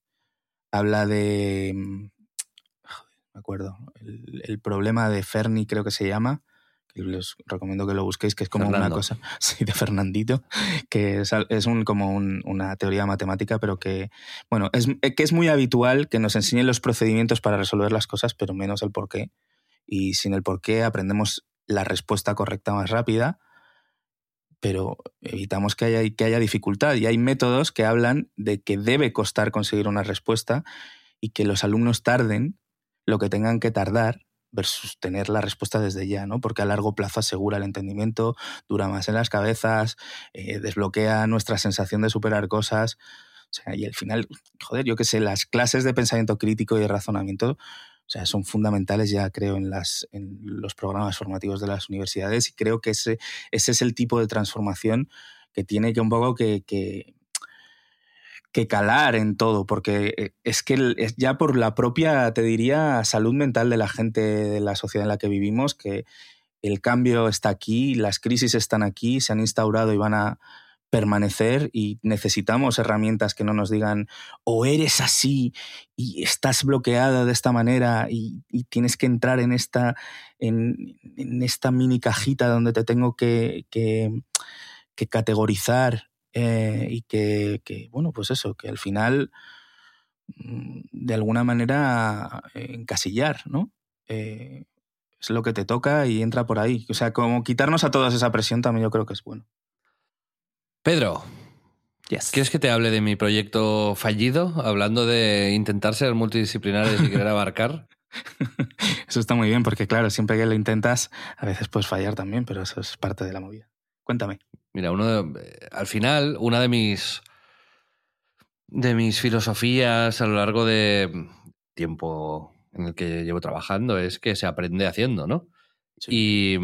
Habla de. Mm, me acuerdo. El, problema de Ferni, creo que se llama. Les recomiendo que lo busquéis, que es como una cosa. Sí, de Fernandito. Que es, un, como una teoría matemática, pero que. Bueno, es, eh, que es muy habitual que nos enseñen los procedimientos para resolver las cosas, pero menos el por qué. Y sin el por qué aprendemos la respuesta correcta más rápida pero evitamos que haya, que haya dificultad. Y hay métodos que hablan de que debe costar conseguir una respuesta y que los alumnos tarden lo que tengan que tardar versus tener la respuesta desde ya, ¿no? Porque a largo plazo asegura el entendimiento, dura más en las cabezas, eh, desbloquea nuestra sensación de superar cosas. Y al final, joder, yo qué sé, las clases de pensamiento crítico y de razonamiento o sea, son fundamentales ya creo en, las, en los programas formativos de las universidades y creo que ese, ese es el tipo de transformación que tiene que un poco que, calar en todo, porque eh, es que ya por la propia, te diría, salud mental de la gente de la sociedad en la que vivimos, que el cambio está aquí, las crisis están aquí, se han instaurado y van a, permanecer y necesitamos herramientas que no nos digan o eres así y estás bloqueado de esta manera y, tienes que entrar en esta, en, esta mini cajita donde te tengo que, que, categorizar eh, y que, bueno, pues eso, que al final mm, de alguna manera encasillar, ¿no? Eh, es lo que te toca y entra por ahí. O sea, como quitarnos a todos esa presión también yo creo que es bueno. Pedro, ¿quieres que te hable de mi proyecto fallido? Hablando de intentar ser multidisciplinares y querer abarcar. eso está muy bien, porque claro, siempre que lo intentas, a veces puedes fallar también, pero eso es parte de la movida. Cuéntame. Mira, uno al final, una de mis de mis filosofías a lo largo de tiempo en el que llevo trabajando es que se aprende haciendo, ¿no? Y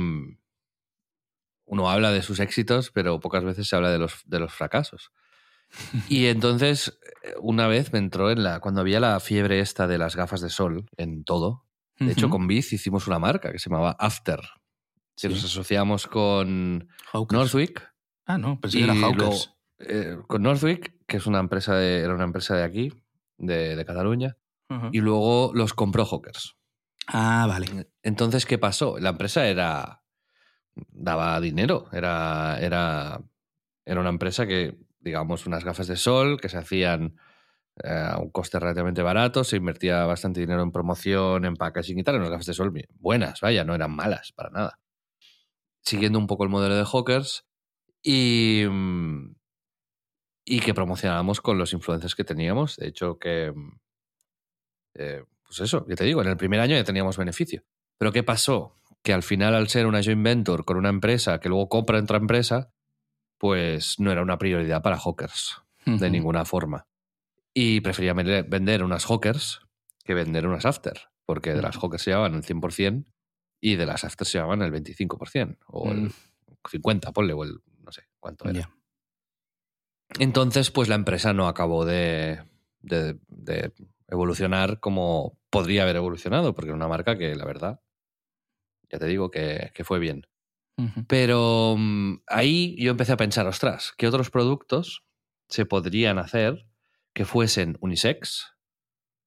uno habla de sus éxitos, pero pocas veces se habla de los, de los fracasos. Y entonces, eh, una vez me entró en la. Cuando había la fiebre esta de las gafas de sol en todo. De hecho, con Biz hicimos una marca que se llamaba After. Que nos asociamos con Northwick. Ah, no, pensé que era Hawkers. Eh, con Northwick, que es una empresa de, era una empresa de aquí, de, Cataluña. Y luego los compró Hawkers. Ah, vale. Entonces, ¿qué pasó? La empresa era. daba dinero. Era. Era, era una empresa que digamos, unas gafas de sol que se hacían eh, a un coste relativamente barato, se invertía bastante dinero en promoción, en packaging y tal, unas gafas de sol buenas, vaya, no eran malas para nada. Siguiendo un poco el modelo de Hawkers y, mm, y que promocionábamos con los influencers que teníamos. De hecho, que. Mm, eh, pues eso, ya te digo, en el primer año ya teníamos beneficio. Pero ¿qué pasó? Que al final, al ser una joint venture con una empresa que luego compra otra empresa, pues no era una prioridad para hawkers de ninguna forma. Y prefería vender unas hawkers que vender unas after, porque de las hawkers se llevaban el 100% y de las after se llevaban el 25% o el 50%, mm. ponle, o el cuánto era. Entonces, pues la empresa no acabó de, evolucionar como podría haber evolucionado, porque era una marca que, la verdad, ya te digo que fue bien. Pero mm, ahí yo empecé a pensar, ostras, ¿qué otros productos se podrían hacer que fuesen unisex?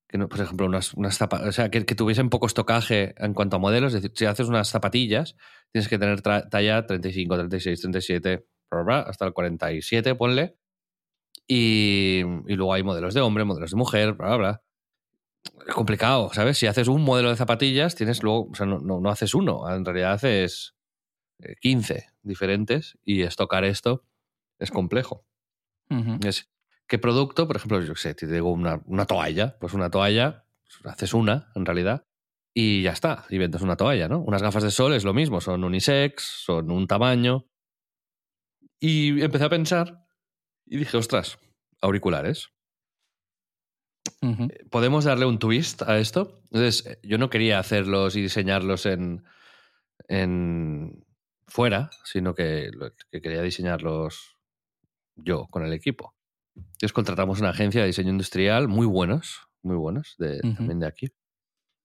Que no, por ejemplo, unas, unas o sea, que, tuviesen poco estocaje en cuanto a modelos. Es decir, si haces unas zapatillas, tienes que tener talla 35, 36, 37, hasta el 47, ponle. Y, y, luego hay modelos de hombre, modelos de mujer, bla, bla, bla. Es complicado, ¿sabes? Si haces un modelo de zapatillas, tienes luego, o sea, no, no haces uno, en realidad haces 15 diferentes y estocar esto es complejo. es, ¿Qué producto? Por ejemplo, yo sé, te digo una, una toalla, pues una toalla, pues haces una en realidad y ya está, y vendes una toalla, ¿no? Unas gafas de sol es lo mismo, son unisex, son un tamaño. Y empecé a pensar y dije, ostras, auriculares. Eh, ¿Podemos darle un twist a esto? Entonces, yo no quería hacerlos y diseñarlos en, en, fuera, sino que, quería diseñarlos yo con el equipo. Entonces contratamos una agencia de diseño industrial muy buenos, muy buenos, de, también de aquí.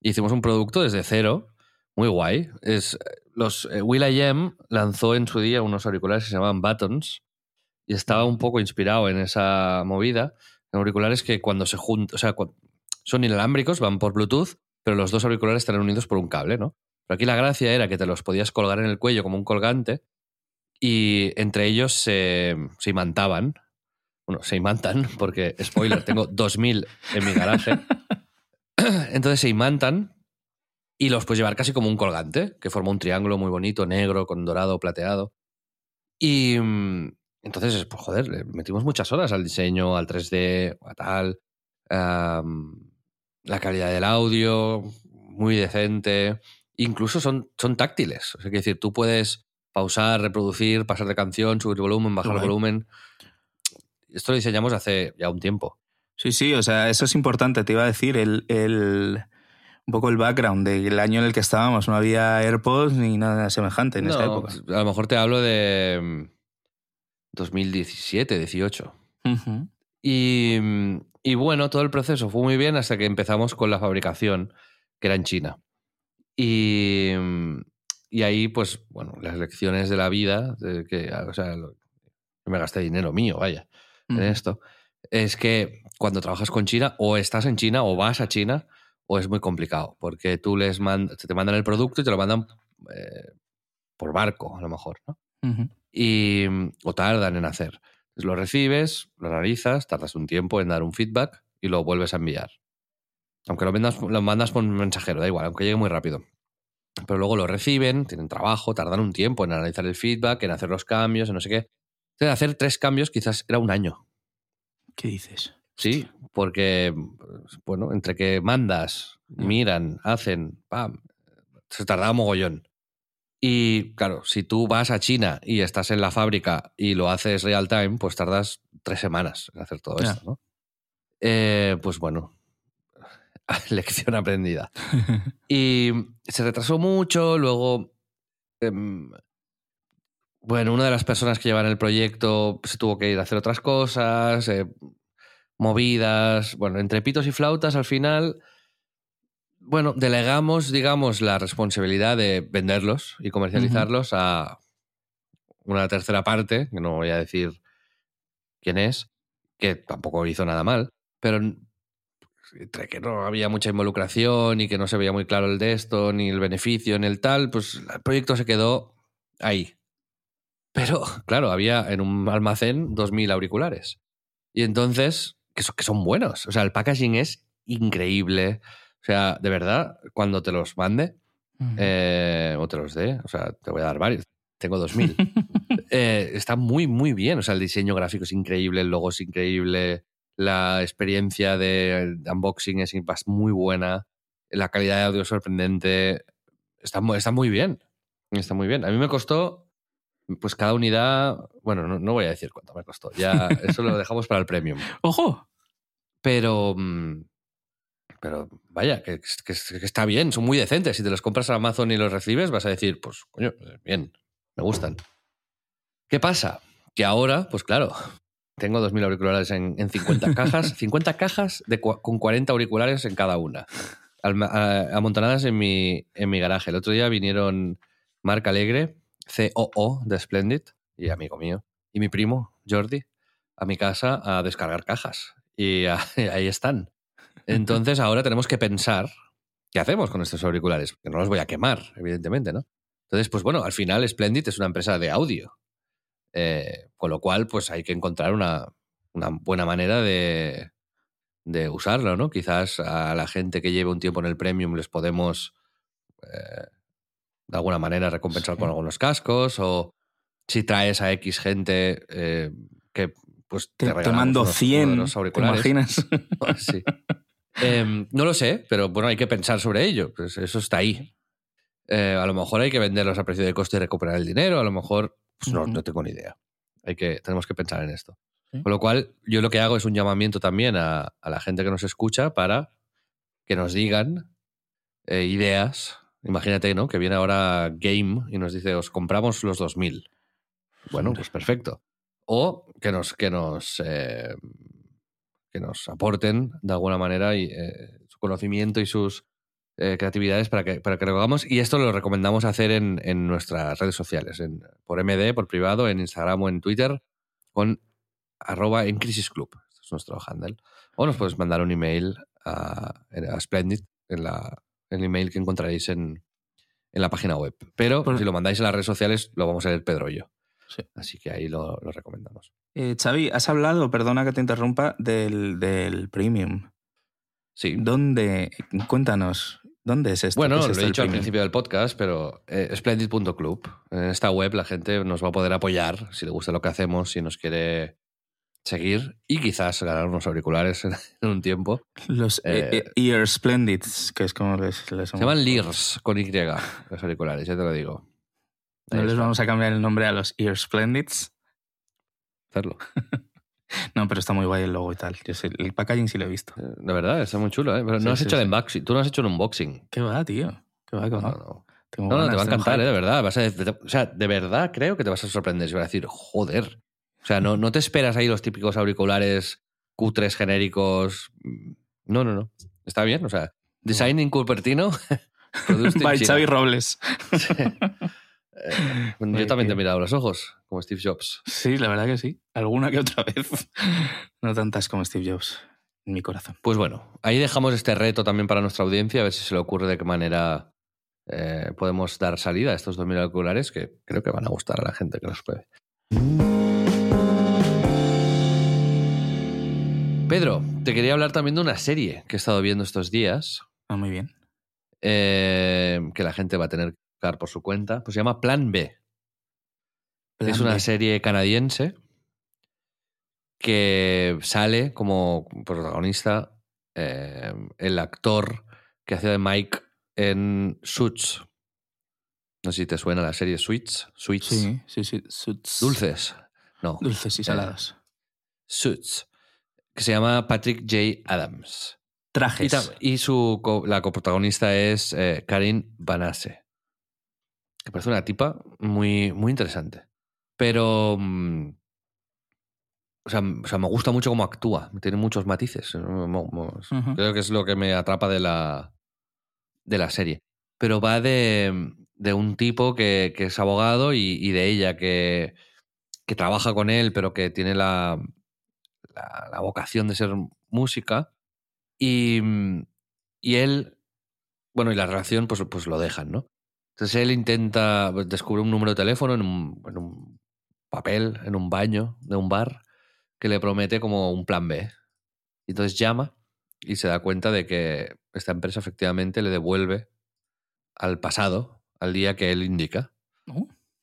hicimos un producto desde cero, muy guay. Es, los, eh, Will I Am lanzó en su día unos auriculares que se llamaban Buttons y estaba un poco inspirado en esa movida. Auriculares que cuando se juntan, o sea, son inalámbricos, van por Bluetooth, pero los dos auriculares están unidos por un cable, ¿no? Pero aquí la gracia era que te los podías colgar en el cuello como un colgante y entre ellos se, se imantaban. Bueno, se imantan porque, spoiler, tengo 2000 en mi garaje. Entonces se imantan y los puedes llevar casi como un colgante, que forma un triángulo muy bonito, negro, con dorado, plateado. Y mm, entonces, pues joder, le metimos muchas horas al diseño, al 3D, a tal. la calidad del audio, muy decente. Incluso son, son táctiles. O sea, que decir, tú puedes pausar, reproducir, pasar de canción, subir volumen, bajar volumen. Esto lo diseñamos hace ya un tiempo. Sí, sí, o sea, eso es importante. Te iba a decir, el, el, un poco el background del año en el que estábamos. No había AirPods ni nada semejante en esta época. A lo mejor te hablo de 2017, 18. y, y bueno, todo el proceso fue muy bien hasta que empezamos con la fabricación, que era en China. Y, mm, y ahí, pues, bueno, las lecciones de la vida, que, o sea, me gasté dinero mío, vaya, en esto, es que cuando trabajas con China, o estás en China, o vas a China, o es muy complicado, porque tú les te mandan el producto y te lo mandan eh, por barco, a lo mejor, ¿no? y, o tardan en hacer. Entonces lo recibes, lo analizas, tardas un tiempo en dar un feedback y lo vuelves a enviar. Aunque lo, mandas, lo mandas por mensajero, da igual, aunque llegue muy rápido. Pero luego lo reciben, tienen trabajo, tardan un tiempo en analizar el feedback, en hacer los cambios, en no sé qué. Entonces, hacer tres cambios quizás era un año. ¿Qué dices? Sí, porque, bueno, entre que mandas, mm. miran, hacen, pam, se tardaba mogollón. Y claro, si tú vas a China y estás en la fábrica y lo haces real time, pues tardas tres semanas en hacer todo esto, ¿no? Eh, pues bueno, lección aprendida. y se retrasó mucho, luego... Em, bueno, una de las personas que llevan el proyecto se tuvo que ir a hacer otras cosas, eh, movidas, bueno, entre pitos y flautas al final, bueno, delegamos, digamos, la responsabilidad de venderlos y comercializarlos a una tercera parte, que no voy a decir quién es, que tampoco hizo nada mal, pero entre que no había mucha involucración y que no se veía muy claro el de esto, ni el beneficio, ni el tal, pues el proyecto se quedó ahí. Pero, claro, había en un almacén 2.000 auriculares. Y entonces, que son, que son buenos. O sea, el packaging es increíble. O sea, de verdad, cuando te los mande, eh, o te los dé, o sea, te voy a dar varios. Tengo 2000. eh, está muy, muy bien. O sea, el diseño gráfico es increíble, el logo es increíble, la experiencia de unboxing es muy buena, la calidad de audio es sorprendente. Está, está muy bien. Está muy bien. A mí me costó, pues cada unidad, bueno, no, voy a decir cuánto me costó. Ya eso lo dejamos para el premium. ¡Ojo! Pero, mm, pero vaya, que, que, está bien, son muy decentes. Si te los compras a Amazon y los recibes, vas a decir, pues, coño, bien, me gustan. ¿Qué pasa? Que ahora, pues claro, tengo 2.000 auriculares en, 50 cajas, 50 cajas de, con 40 auriculares en cada una, amontonadas en mi, en mi garaje. El otro día vinieron Marc Alegre, COO de Splendid, y amigo mío, y mi primo, Jordi, a mi casa a descargar cajas. Y ahí están. Entonces ahora tenemos que pensar qué hacemos con estos auriculares, que no los voy a quemar, evidentemente, ¿no? Entonces, pues bueno, al final Splendid es una empresa de audio. Eh, con lo cual, pues hay que encontrar una, buena manera de, usarlo, ¿no? Quizás a la gente que lleve un tiempo en el premium les podemos eh, de alguna manera recompensar con algunos cascos o si traes a X gente eh, que pues te, te, mando 100 ¿te imaginas? sí. Em, no lo sé, pero bueno, hay que pensar sobre ello. Pues eso está ahí. a lo mejor hay que venderlos a precio de coste y recuperar el dinero. A lo mejor pues no, no tengo ni idea. Hay que, tenemos que pensar en esto. Con lo cual, yo lo que hago es un llamamiento también a, la gente que nos escucha para que nos digan eh, ideas. Imagínate, ¿no? Que viene ahora Game y nos dice, os compramos los 2000. Bueno, pues perfecto. O que nos, que nos, eh, que nos aporten de alguna manera y, eh, su conocimiento y sus eh, creatividades para que, para que lo hagamos. Y esto lo recomendamos hacer en, en nuestras redes sociales, en, por MD, por privado, en Instagram o en Twitter, con arroba en Crisis Club. Este es nuestro handle. O nos puedes mandar un email a, a Splendid, en la, el email que encontraréis en, en la página web. Pero si lo mandáis en las redes sociales, lo vamos a leer Pedro y yo. Así que ahí lo, lo recomendamos. Eh, Xavi, has hablado, perdona que te interrumpa, del, del premium. Sí. ¿Dónde? Cuéntanos, ¿Dónde es esto? Bueno, lo he dicho al principio del podcast, pero eh, splendid.club. En esta web la gente nos va a poder apoyar si le gusta lo que hacemos, si nos quiere seguir y quizás ganar unos auriculares en, un tiempo. Los eh, eh, Ear Splendids, que es como les, Se llaman Lears con Y, los auriculares, ya te lo digo. ¿No les vamos a cambiar el nombre a los Ear Splendids? Hacerlo. No, pero está muy guay el logo y tal. el packaging sí lo he visto. Eh, de verdad, está muy chulo, ¿eh? Pero no has hecho el unboxing. Tú no has hecho un unboxing. ¿Qué va, tío? ¿Qué va? no, no. no, te va a encantar, ¿eh? De verdad. Vas a, o sea, de verdad creo que te vas a sorprender. Y vas a decir, joder. O sea, no, no te esperas ahí los típicos auriculares cutres genéricos. No, no, no. Está bien. O sea, design in Cupertino. By Xavi Robles. Eh, yo también te he mirado los ojos, como Steve Jobs. Sí, la verdad que sí. Alguna que otra vez. No tantas como Steve Jobs en mi corazón. Pues bueno, ahí dejamos este reto también para nuestra audiencia, a ver si se le ocurre de qué manera eh, podemos dar salida a estos 2.000 auriculares que creo que van a gustar a la gente que los pruebe. Pedro, te quería hablar también de una serie que he estado viendo estos días. Ah, muy bien. Eh, que la gente va a tener por su cuenta, pues se llama Plan B. es una serie canadiense que sale como protagonista eh, el actor que hacía de Mike en Suits. No sé si te suena la serie Suits. Suits. Sí, sí, sí. Dulces. No. Dulces y saladas. Suits. Que se llama Patrick J. Adams. Trajes. Y, su, la coprotagonista es eh, Karin Banase que parece una tipa muy, muy interesante. Pero. mm, o, sea, o sea, me gusta mucho cómo actúa. Tiene muchos matices. Creo que es lo que me atrapa de la, de la serie. Pero va de, de un tipo que, que es abogado y, y de ella que, que trabaja con él, pero que tiene la, la, la vocación de ser música. Y, y él, bueno, y la relación, pues, pues lo dejan, ¿no? Entonces él intenta, pues, descubre un número de teléfono en un, en un papel, en un baño de un bar, que le promete como un plan B. Y entonces llama y se da cuenta de que esta empresa efectivamente le devuelve al pasado, al día que él indica.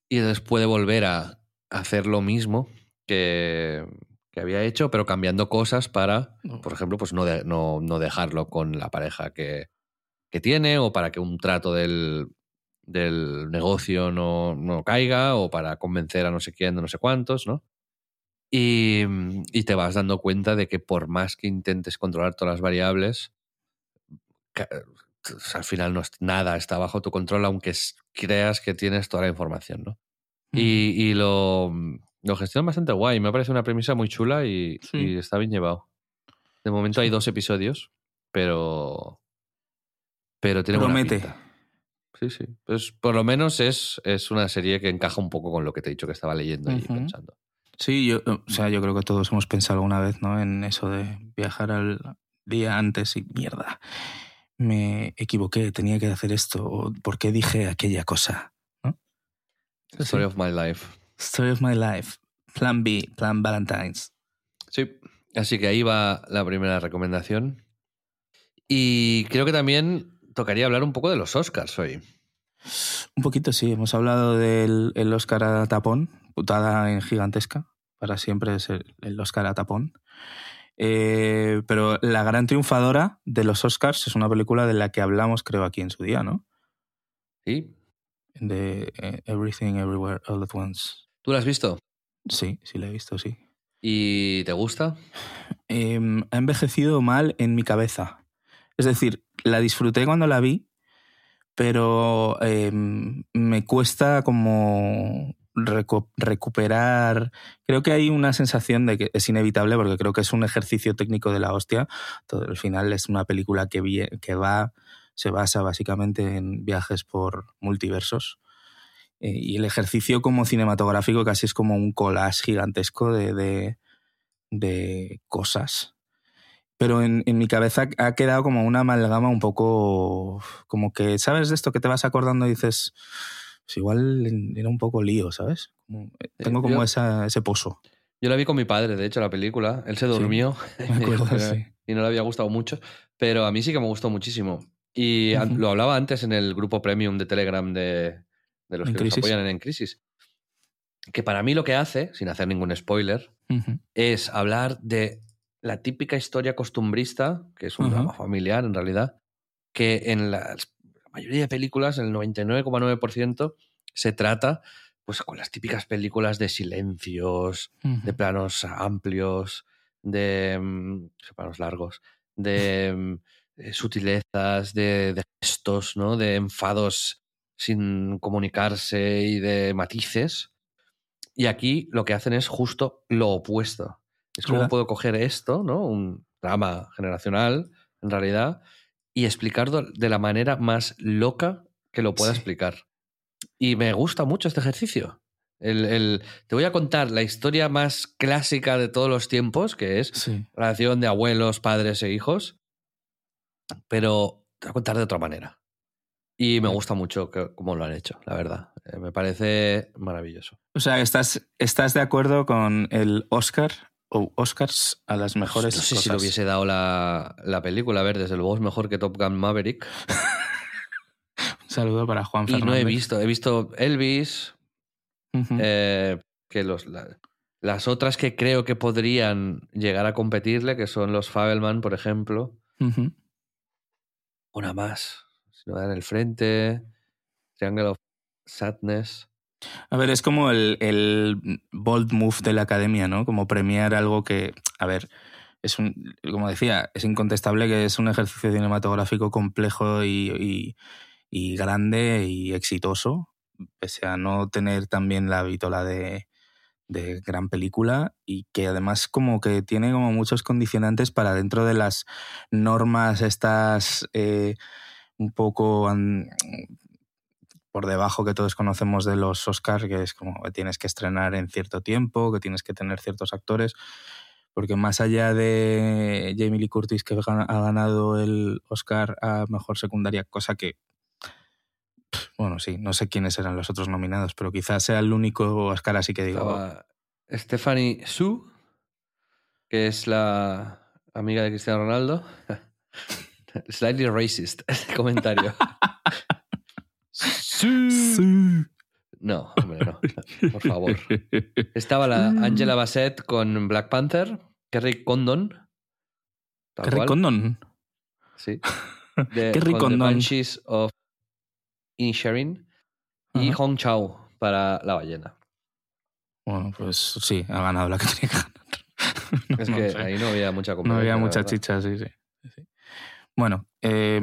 Y entonces puede volver a hacer lo mismo que, que había hecho, pero cambiando cosas para, por ejemplo, pues no, de- no, no dejarlo con la pareja que, que tiene, o para que un trato del, del negocio no, no caiga, o para convencer a no sé quién, de no sé cuántos, ¿no? Y, y te vas dando cuenta de que por más que intentes controlar todas las variables, o sea, al final no es- nada está bajo tu control, aunque creas que tienes toda la información, ¿no? Y, y lo, lo gestionan bastante guay. Me parece una premisa muy chula y, Sí. y está bien llevado. De momento hay dos episodios, pero. Pero tiene buena Promete. pinta. Sí, sí. Pues por lo menos es, es una serie que encaja un poco con lo que te he dicho que estaba leyendo y pensando. Sí, yo, o sea, yo creo que todos hemos pensado alguna vez, ¿no? En eso de viajar al día antes y mierda. Me equivoqué, tenía que hacer esto. o ¿Por qué dije aquella cosa? ¿no? Story sí. of my life. Story of my life. Plan B, Plan Valentine's. Sí. Así que ahí va la primera recomendación. Y creo que también tocaría hablar un poco de los Oscars hoy. Un poquito sí, hemos hablado del el Oscar a tapón, putada en gigantesca. Para siempre es el, el Oscar a tapón. Eh, pero la gran triunfadora de los Oscars es una película de la que hablamos, creo, aquí en su día, ¿no? ¿Sí? De eh, Everything Everywhere All at Once. ¿Tú lo has visto? Sí, sí la he visto, sí. ¿Y te gusta? Eh, ha envejecido mal en mi cabeza. Es decir, la disfruté cuando la vi, pero eh, me cuesta como recu- recuperar. Creo que hay una sensación de que es inevitable porque creo que es un ejercicio técnico de la hostia. Todo, al final es una película que, que va, se basa básicamente en viajes por multiversos. Eh, y el ejercicio como cinematográfico casi es como un collage gigantesco de, de, de cosas. Pero en, en mi cabeza ha quedado como una amalgama un poco. Como que, ¿sabes de esto que te vas acordando y dices. Pues igual era un poco lío, ¿sabes? Como- eh, Tengo como yo- esa, ese pozo. Yo la vi con mi padre, de hecho, la película. Él se Sí, durmió Me acuerdo, sí. y no le había gustado mucho, pero a mí sí que me gustó muchísimo. Y lo hablaba antes en el grupo premium de Telegram de, de los En que nos Crisis. apoyan en Crisis. Que para mí lo que hace, sin hacer ningún spoiler, es hablar de la típica historia costumbrista, que es un drama familiar en realidad, que en la mayoría de películas, en el 99,9%, se trata pues con las típicas películas de silencios, de planos amplios, de mm, planos largos, de mm, eh, sutilezas, de, de gestos, ¿no? De enfados sin comunicarse y de matices. Y aquí lo que hacen es justo lo opuesto. Es como puedo coger esto, ¿no? Un drama generacional, en realidad, y explicarlo de la manera más loca que lo pueda Sí. explicar. Y me gusta mucho este ejercicio. El, el- te voy a contar la historia más clásica de todos los tiempos, que es Sí. relación de abuelos, padres e hijos, pero te voy a contar de otra manera. Y me gusta mucho que- cómo lo han hecho, la verdad. Eh, me parece maravilloso. O sea, ¿estás, ¿estás de acuerdo con el Oscar o Oscars a las mejores no sé cosas? si le hubiese dado la, la película. A ver, desde luego es mejor que Top Gun Maverick. Un saludo para Juan Y no Fernández. he visto, he visto Elvis, eh, que los, la- las otras que creo que podrían llegar a competirle, que son los Fabelman, por ejemplo. Ujú. Una más. Si no dan el frente. Triangle of Sadness. A ver, es como el, el bold move de la academia, ¿no? Como premiar algo que, a ver, es un, como decía, es incontestable que es un ejercicio cinematográfico complejo y, y- grande y exitoso, pese a no tener también la vitola de de gran película y que además como que tiene como muchos condicionantes para dentro de las normas estas eh, un poco por debajo que todos conocemos de los Oscars, que es como que tienes que estrenar en cierto tiempo, que tienes que tener ciertos actores, porque más allá de Jamie Lee Curtis que ha ganado el Oscar a Mejor Secundaria, cosa que, bueno, sí, no sé quiénes eran los otros nominados, pero quizás sea el único Oscar así que digo... Stephanie Su, que es la amiga de Cristiano Ronaldo. Slightly racist el comentario. No, hombre, no. Por favor. Estaba la Angela Bassett con Black Panther, Kerry Condon. Kerry Condon. Sí. Kerry Condon. The of Insharing. Y Hong Chao para La Ballena. Bueno, pues sí, ha ganado la que tenía que ganar. Es que ahí no había mucha No había mucha chicha, sí, sí. Bueno, eh,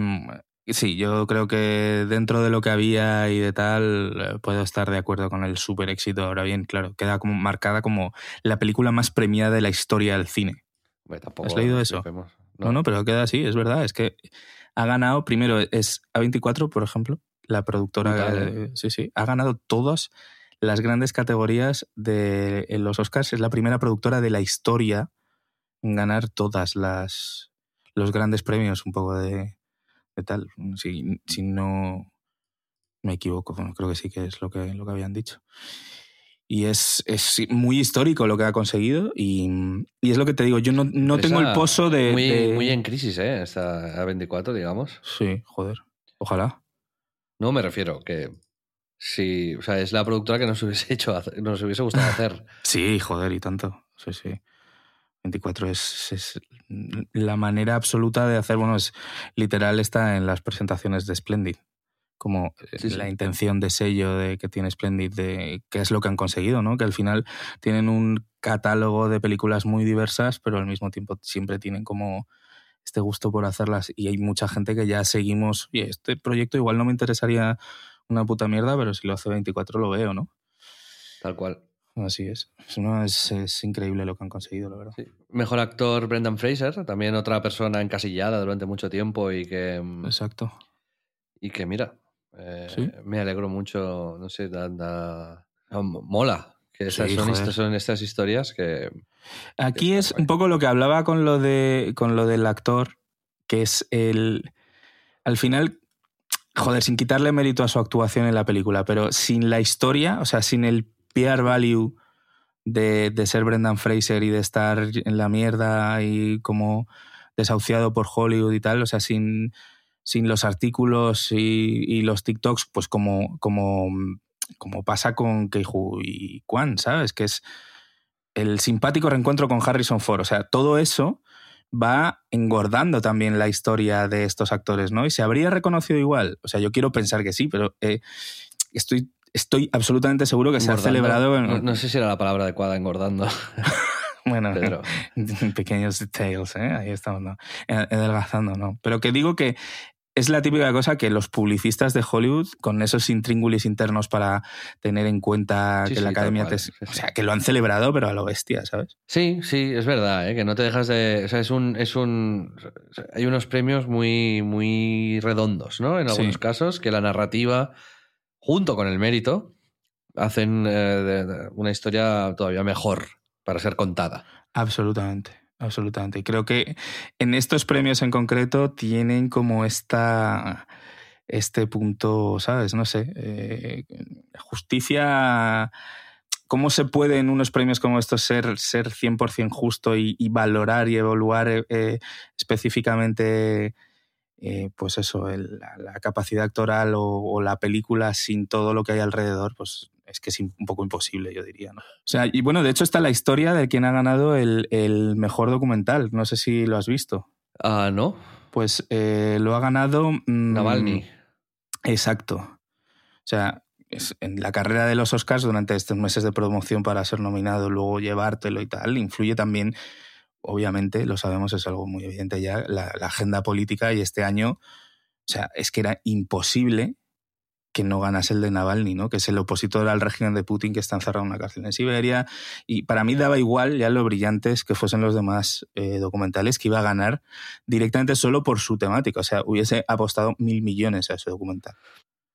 Sí, yo creo que dentro de lo que había y de tal, eh, puedo estar de acuerdo con el super éxito. Ahora bien, claro, queda como marcada como la película más premiada de la historia del cine. ¿Has leído eso? No. no. pero queda así, es verdad. Es que ha ganado, primero es A24, por ejemplo, la productora. ¿eh? sí, sí, ha ganado todas las grandes categorías de en los Oscars. Es la primera productora de la historia en ganar todas las los grandes premios, un poco de tal. Si, si no me equivoco, creo que sí que es lo que, lo que habían dicho. Y es, es muy histórico lo que ha conseguido y, y es lo que te digo, yo no, no tengo el pozo de muy, muy, en crisis, ¿eh? Esta A24, digamos. Sí, joder. Ojalá. No me refiero que sí, o sea, es la productora que nos hubiese hecho, nos hubiese gustado hacer. sí, joder, y tanto. Sí, sí. 24 es, la manera absoluta de hacer, bueno, es literal está en las presentaciones de Splendid, como la intención de sello de que tiene Splendid, de qué es lo que han conseguido, ¿no? Que al final tienen un catálogo de películas muy diversas, pero al mismo tiempo siempre tienen como este gusto por hacerlas y hay mucha gente que ya seguimos, y este proyecto igual no me interesaría una puta mierda, pero si lo hace 24 lo veo, ¿no? Tal cual. Así es. Es, es, increíble lo que han conseguido, la verdad. Mejor actor Brendan Fraser, también otra persona encasillada durante mucho tiempo y que. Mm, Exacto. Y que, mira, eh, me alegro mucho, no sé, da, mola que esas son, estas, historias que. Aquí es un poco lo que hablaba con lo, de, con lo del actor, que es el. Al final, joder, sin quitarle mérito a su actuación en la película, pero sin la historia, o sea, sin el PR value de, ser Brendan Fraser y de estar en la mierda y como desahuciado por Hollywood y tal, o sea, sin, sin los artículos y, los TikToks, pues como, como, como pasa con Keiju y Kwan, ¿sabes? Que es el simpático reencuentro con Harrison Ford. O sea, todo eso va engordando también la historia de estos actores, ¿no? Y se habría reconocido igual. O sea, yo quiero pensar que sí, pero eh, estoy estoy absolutamente seguro que se ha celebrado. No, sé si era la palabra adecuada, engordando. bueno, pequeños details, ¿eh? ahí estamos, ¿no? Adelgazando, ¿no? Pero que digo que es la típica cosa que los publicistas de Hollywood, con esos intríngulis internos para tener en cuenta que la academia. o sea, que lo han celebrado, pero a lo bestia, ¿sabes? Sí, sí, es verdad, ¿eh? que no te dejas de. O sea, es un. Es un hay unos premios muy, muy redondos, ¿no? En algunos casos, que la narrativa junto con el mérito, hacen eh, una historia todavía mejor para ser contada. Absolutamente, absolutamente. Y creo que en estos premios en concreto tienen como esta este punto, ¿sabes? No sé, eh, justicia, ¿cómo se puede en unos premios como estos ser, ser 100% justo y, valorar y evaluar eh, específicamente eh, pues eso, la, capacidad actoral o, la película sin todo lo que hay alrededor, pues es que es un poco imposible, yo diría. ¿no? O sea, y bueno, de hecho está la historia de quien ha ganado el, mejor documental. No sé si lo has visto. Ah, ¿no? Pues eh, lo ha ganado... Mm, Navalny. Exacto. O sea, en la carrera de los Oscars durante estos meses de promoción para ser nominado, luego llevártelo y tal, influye también obviamente, lo sabemos, es algo muy evidente ya, la, agenda política y este año, o sea, es que era imposible que no ganase el de Navalny, ¿no? que es el opositor al régimen de Putin que está encerrado en una cárcel en Siberia. Y para mí daba igual ya lo brillantes que fuesen los demás eh, documentales que iba a ganar directamente solo por su temática. O sea, hubiese apostado mil millones a ese documental.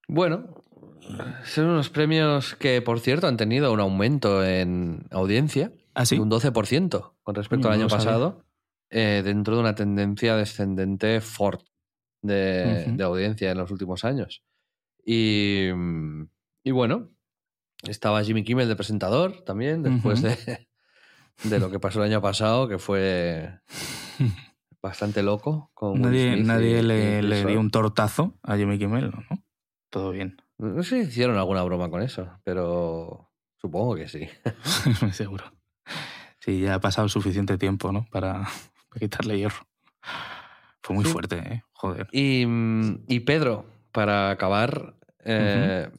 Bueno, son unos premios que, por cierto, han tenido un aumento en audiencia. ¿Ah, sí? Un 12% con respecto al no año pasado, eh, dentro de una tendencia descendente fuerte de, de audiencia en los últimos años. Y, mm, y bueno, estaba Jimmy Kimmel de presentador también, después de, de lo que pasó el año pasado, que fue bastante loco. Con Nadie, nadie y le, le dio un tortazo a Jimmy Kimmel, ¿no? Todo bien. No sé si hicieron alguna broma con eso, pero supongo que sí. Seguro. Sí, ya ha pasado suficiente tiempo, ¿no? Para, para quitarle hierro. Fue muy Sí. fuerte, ¿eh? Joder. Y, mm, y Pedro, para acabar, eh,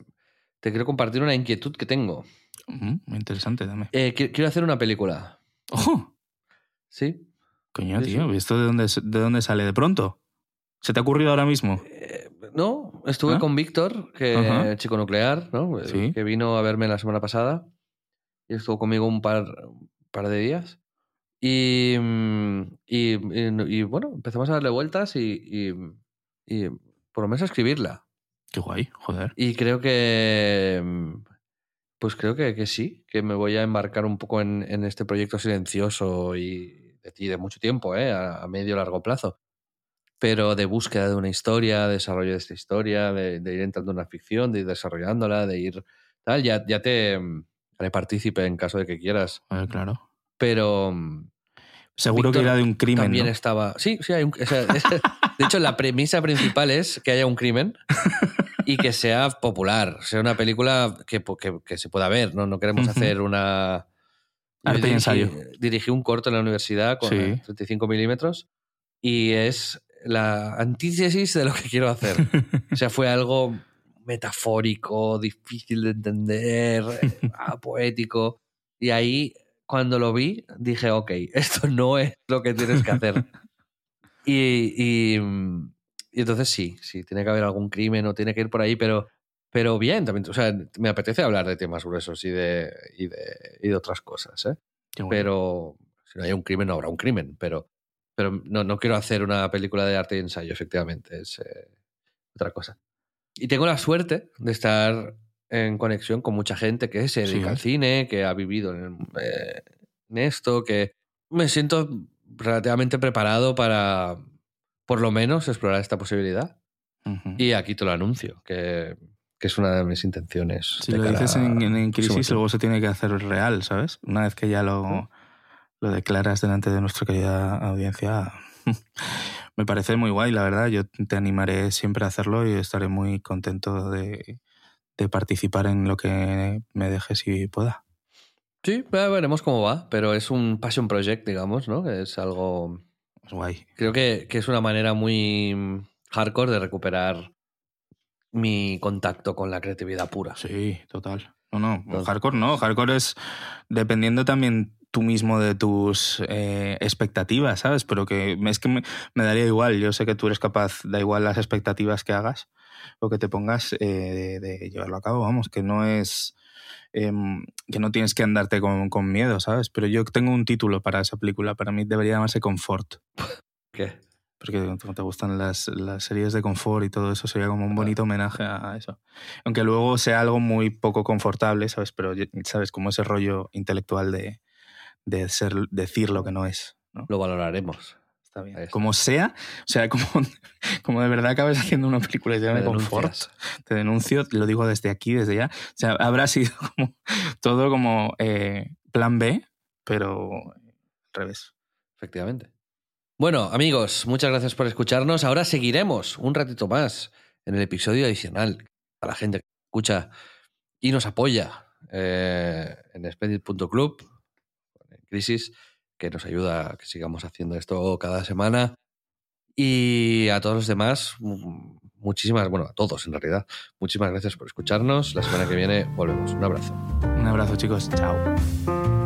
te quiero compartir una inquietud que tengo. Muy interesante, dame. Eh, qui- quiero hacer una película. ¡Ojo! ¿Sí? Coño, Sí, tío. ¿esto de dónde, de dónde sale de pronto? ¿Se te ha ocurrido ahora mismo? Eh, no, estuve ¿Ah? con Víctor, que chico nuclear, ¿no? Sí. que vino a verme la semana pasada y estuvo conmigo un par, un par de días. Y, mm, y, y- y, bueno, empezamos a darle vueltas y por lo menos a escribirla. Qué guay, joder. Y creo que. mm, Pues creo que, que sí, que me voy a embarcar un poco en, en este proyecto silencioso y de, y de mucho tiempo, ¿eh? a, a medio largo plazo. Pero de búsqueda de una historia, desarrollo de esta historia, de, de ir entrando en una ficción, de ir desarrollándola, de ir. Tal, ya, ya te mm, haré partícipe en caso de que quieras. Joder, claro. Pero. mm, Seguro que era de un crimen, también ¿no? estaba. Sí, sí, hay un. o sea, de hecho, la premisa principal es que haya un crimen y que sea popular, sea una película que, que- que se pueda ver. No, no queremos hacer una. Arte dirigí- ensayo. Dirigí un corto en la universidad con Sí. eh, 35 milímetros y es la antítesis de lo que quiero hacer. O sea, fue algo metafórico, difícil de entender, poético. Y ahí, cuando lo vi, dije, ok, esto no es lo que tienes que hacer. Y, y, mm, y entonces sí, sí, tiene que haber algún crimen o tiene que ir por ahí, pero, pero bien, también, o sea, me apetece hablar de temas gruesos y de, y de, y de otras cosas, ¿eh? Guay. Pero si no hay un crimen, no habrá un crimen, pero, pero no, no quiero hacer una película de arte y ensayo, efectivamente, es eh, otra cosa. Y tengo la suerte de estar en conexión con mucha gente que se Sí. dedica al cine, que ha vivido en, eh, en esto, que me siento relativamente preparado para, por lo menos, explorar esta posibilidad. Y aquí te lo anuncio, que, que es una de mis intenciones. Si lo dices en, crisis, luego se tiene que hacer real, ¿sabes? Una vez que ya lo, lo declaras delante de nuestra querida audiencia, me parece muy guay, la verdad. Yo te animaré siempre a hacerlo y estaré muy contento de, de participar en lo que me dejes si pueda. Sí, veremos cómo va, pero es un passion project, digamos, ¿no? Que Es algo. Es guay. Creo que, que es una manera muy hardcore de recuperar mi contacto con la creatividad pura. Sí, total. No, no, hardcore no. Hardcore es dependiendo también tú mismo de tus eh, expectativas, ¿sabes? Pero que es que me, me daría igual. Yo sé que tú eres capaz, da igual las expectativas que hagas o que te pongas eh, de, de llevarlo a cabo. Vamos, que no es. em, que no tienes que andarte con, con miedo, ¿sabes? Pero yo tengo un título para esa película. Para mí debería llamarse Confort. ¿Qué? Porque te gustan las, las series de confort y todo eso, sería como un bonito homenaje a eso. Aunque luego sea algo muy poco confortable, ¿sabes? Pero, ¿sabes? Como ese rollo intelectual de, de ser, decir lo que no es, ¿no? Lo valoraremos. Está bien. Está. Como sea, o sea, como, como de verdad acabas haciendo una película llama Me Confort, te denuncio, lo digo desde aquí, desde ya. O sea, habrá sido como todo como eh, plan B, pero al revés. Efectivamente. Bueno, amigos, muchas gracias por escucharnos. Ahora seguiremos un ratito más en el episodio adicional. A la gente que escucha y nos apoya eh, en Splendid.club, en Crisis, que nos ayuda a que sigamos haciendo esto cada semana. Y a todos los demás, mu- muchísimas, bueno, a todos en realidad, muchísimas gracias por escucharnos. La semana que viene volvemos. Un abrazo. Un abrazo, chicos. Chao.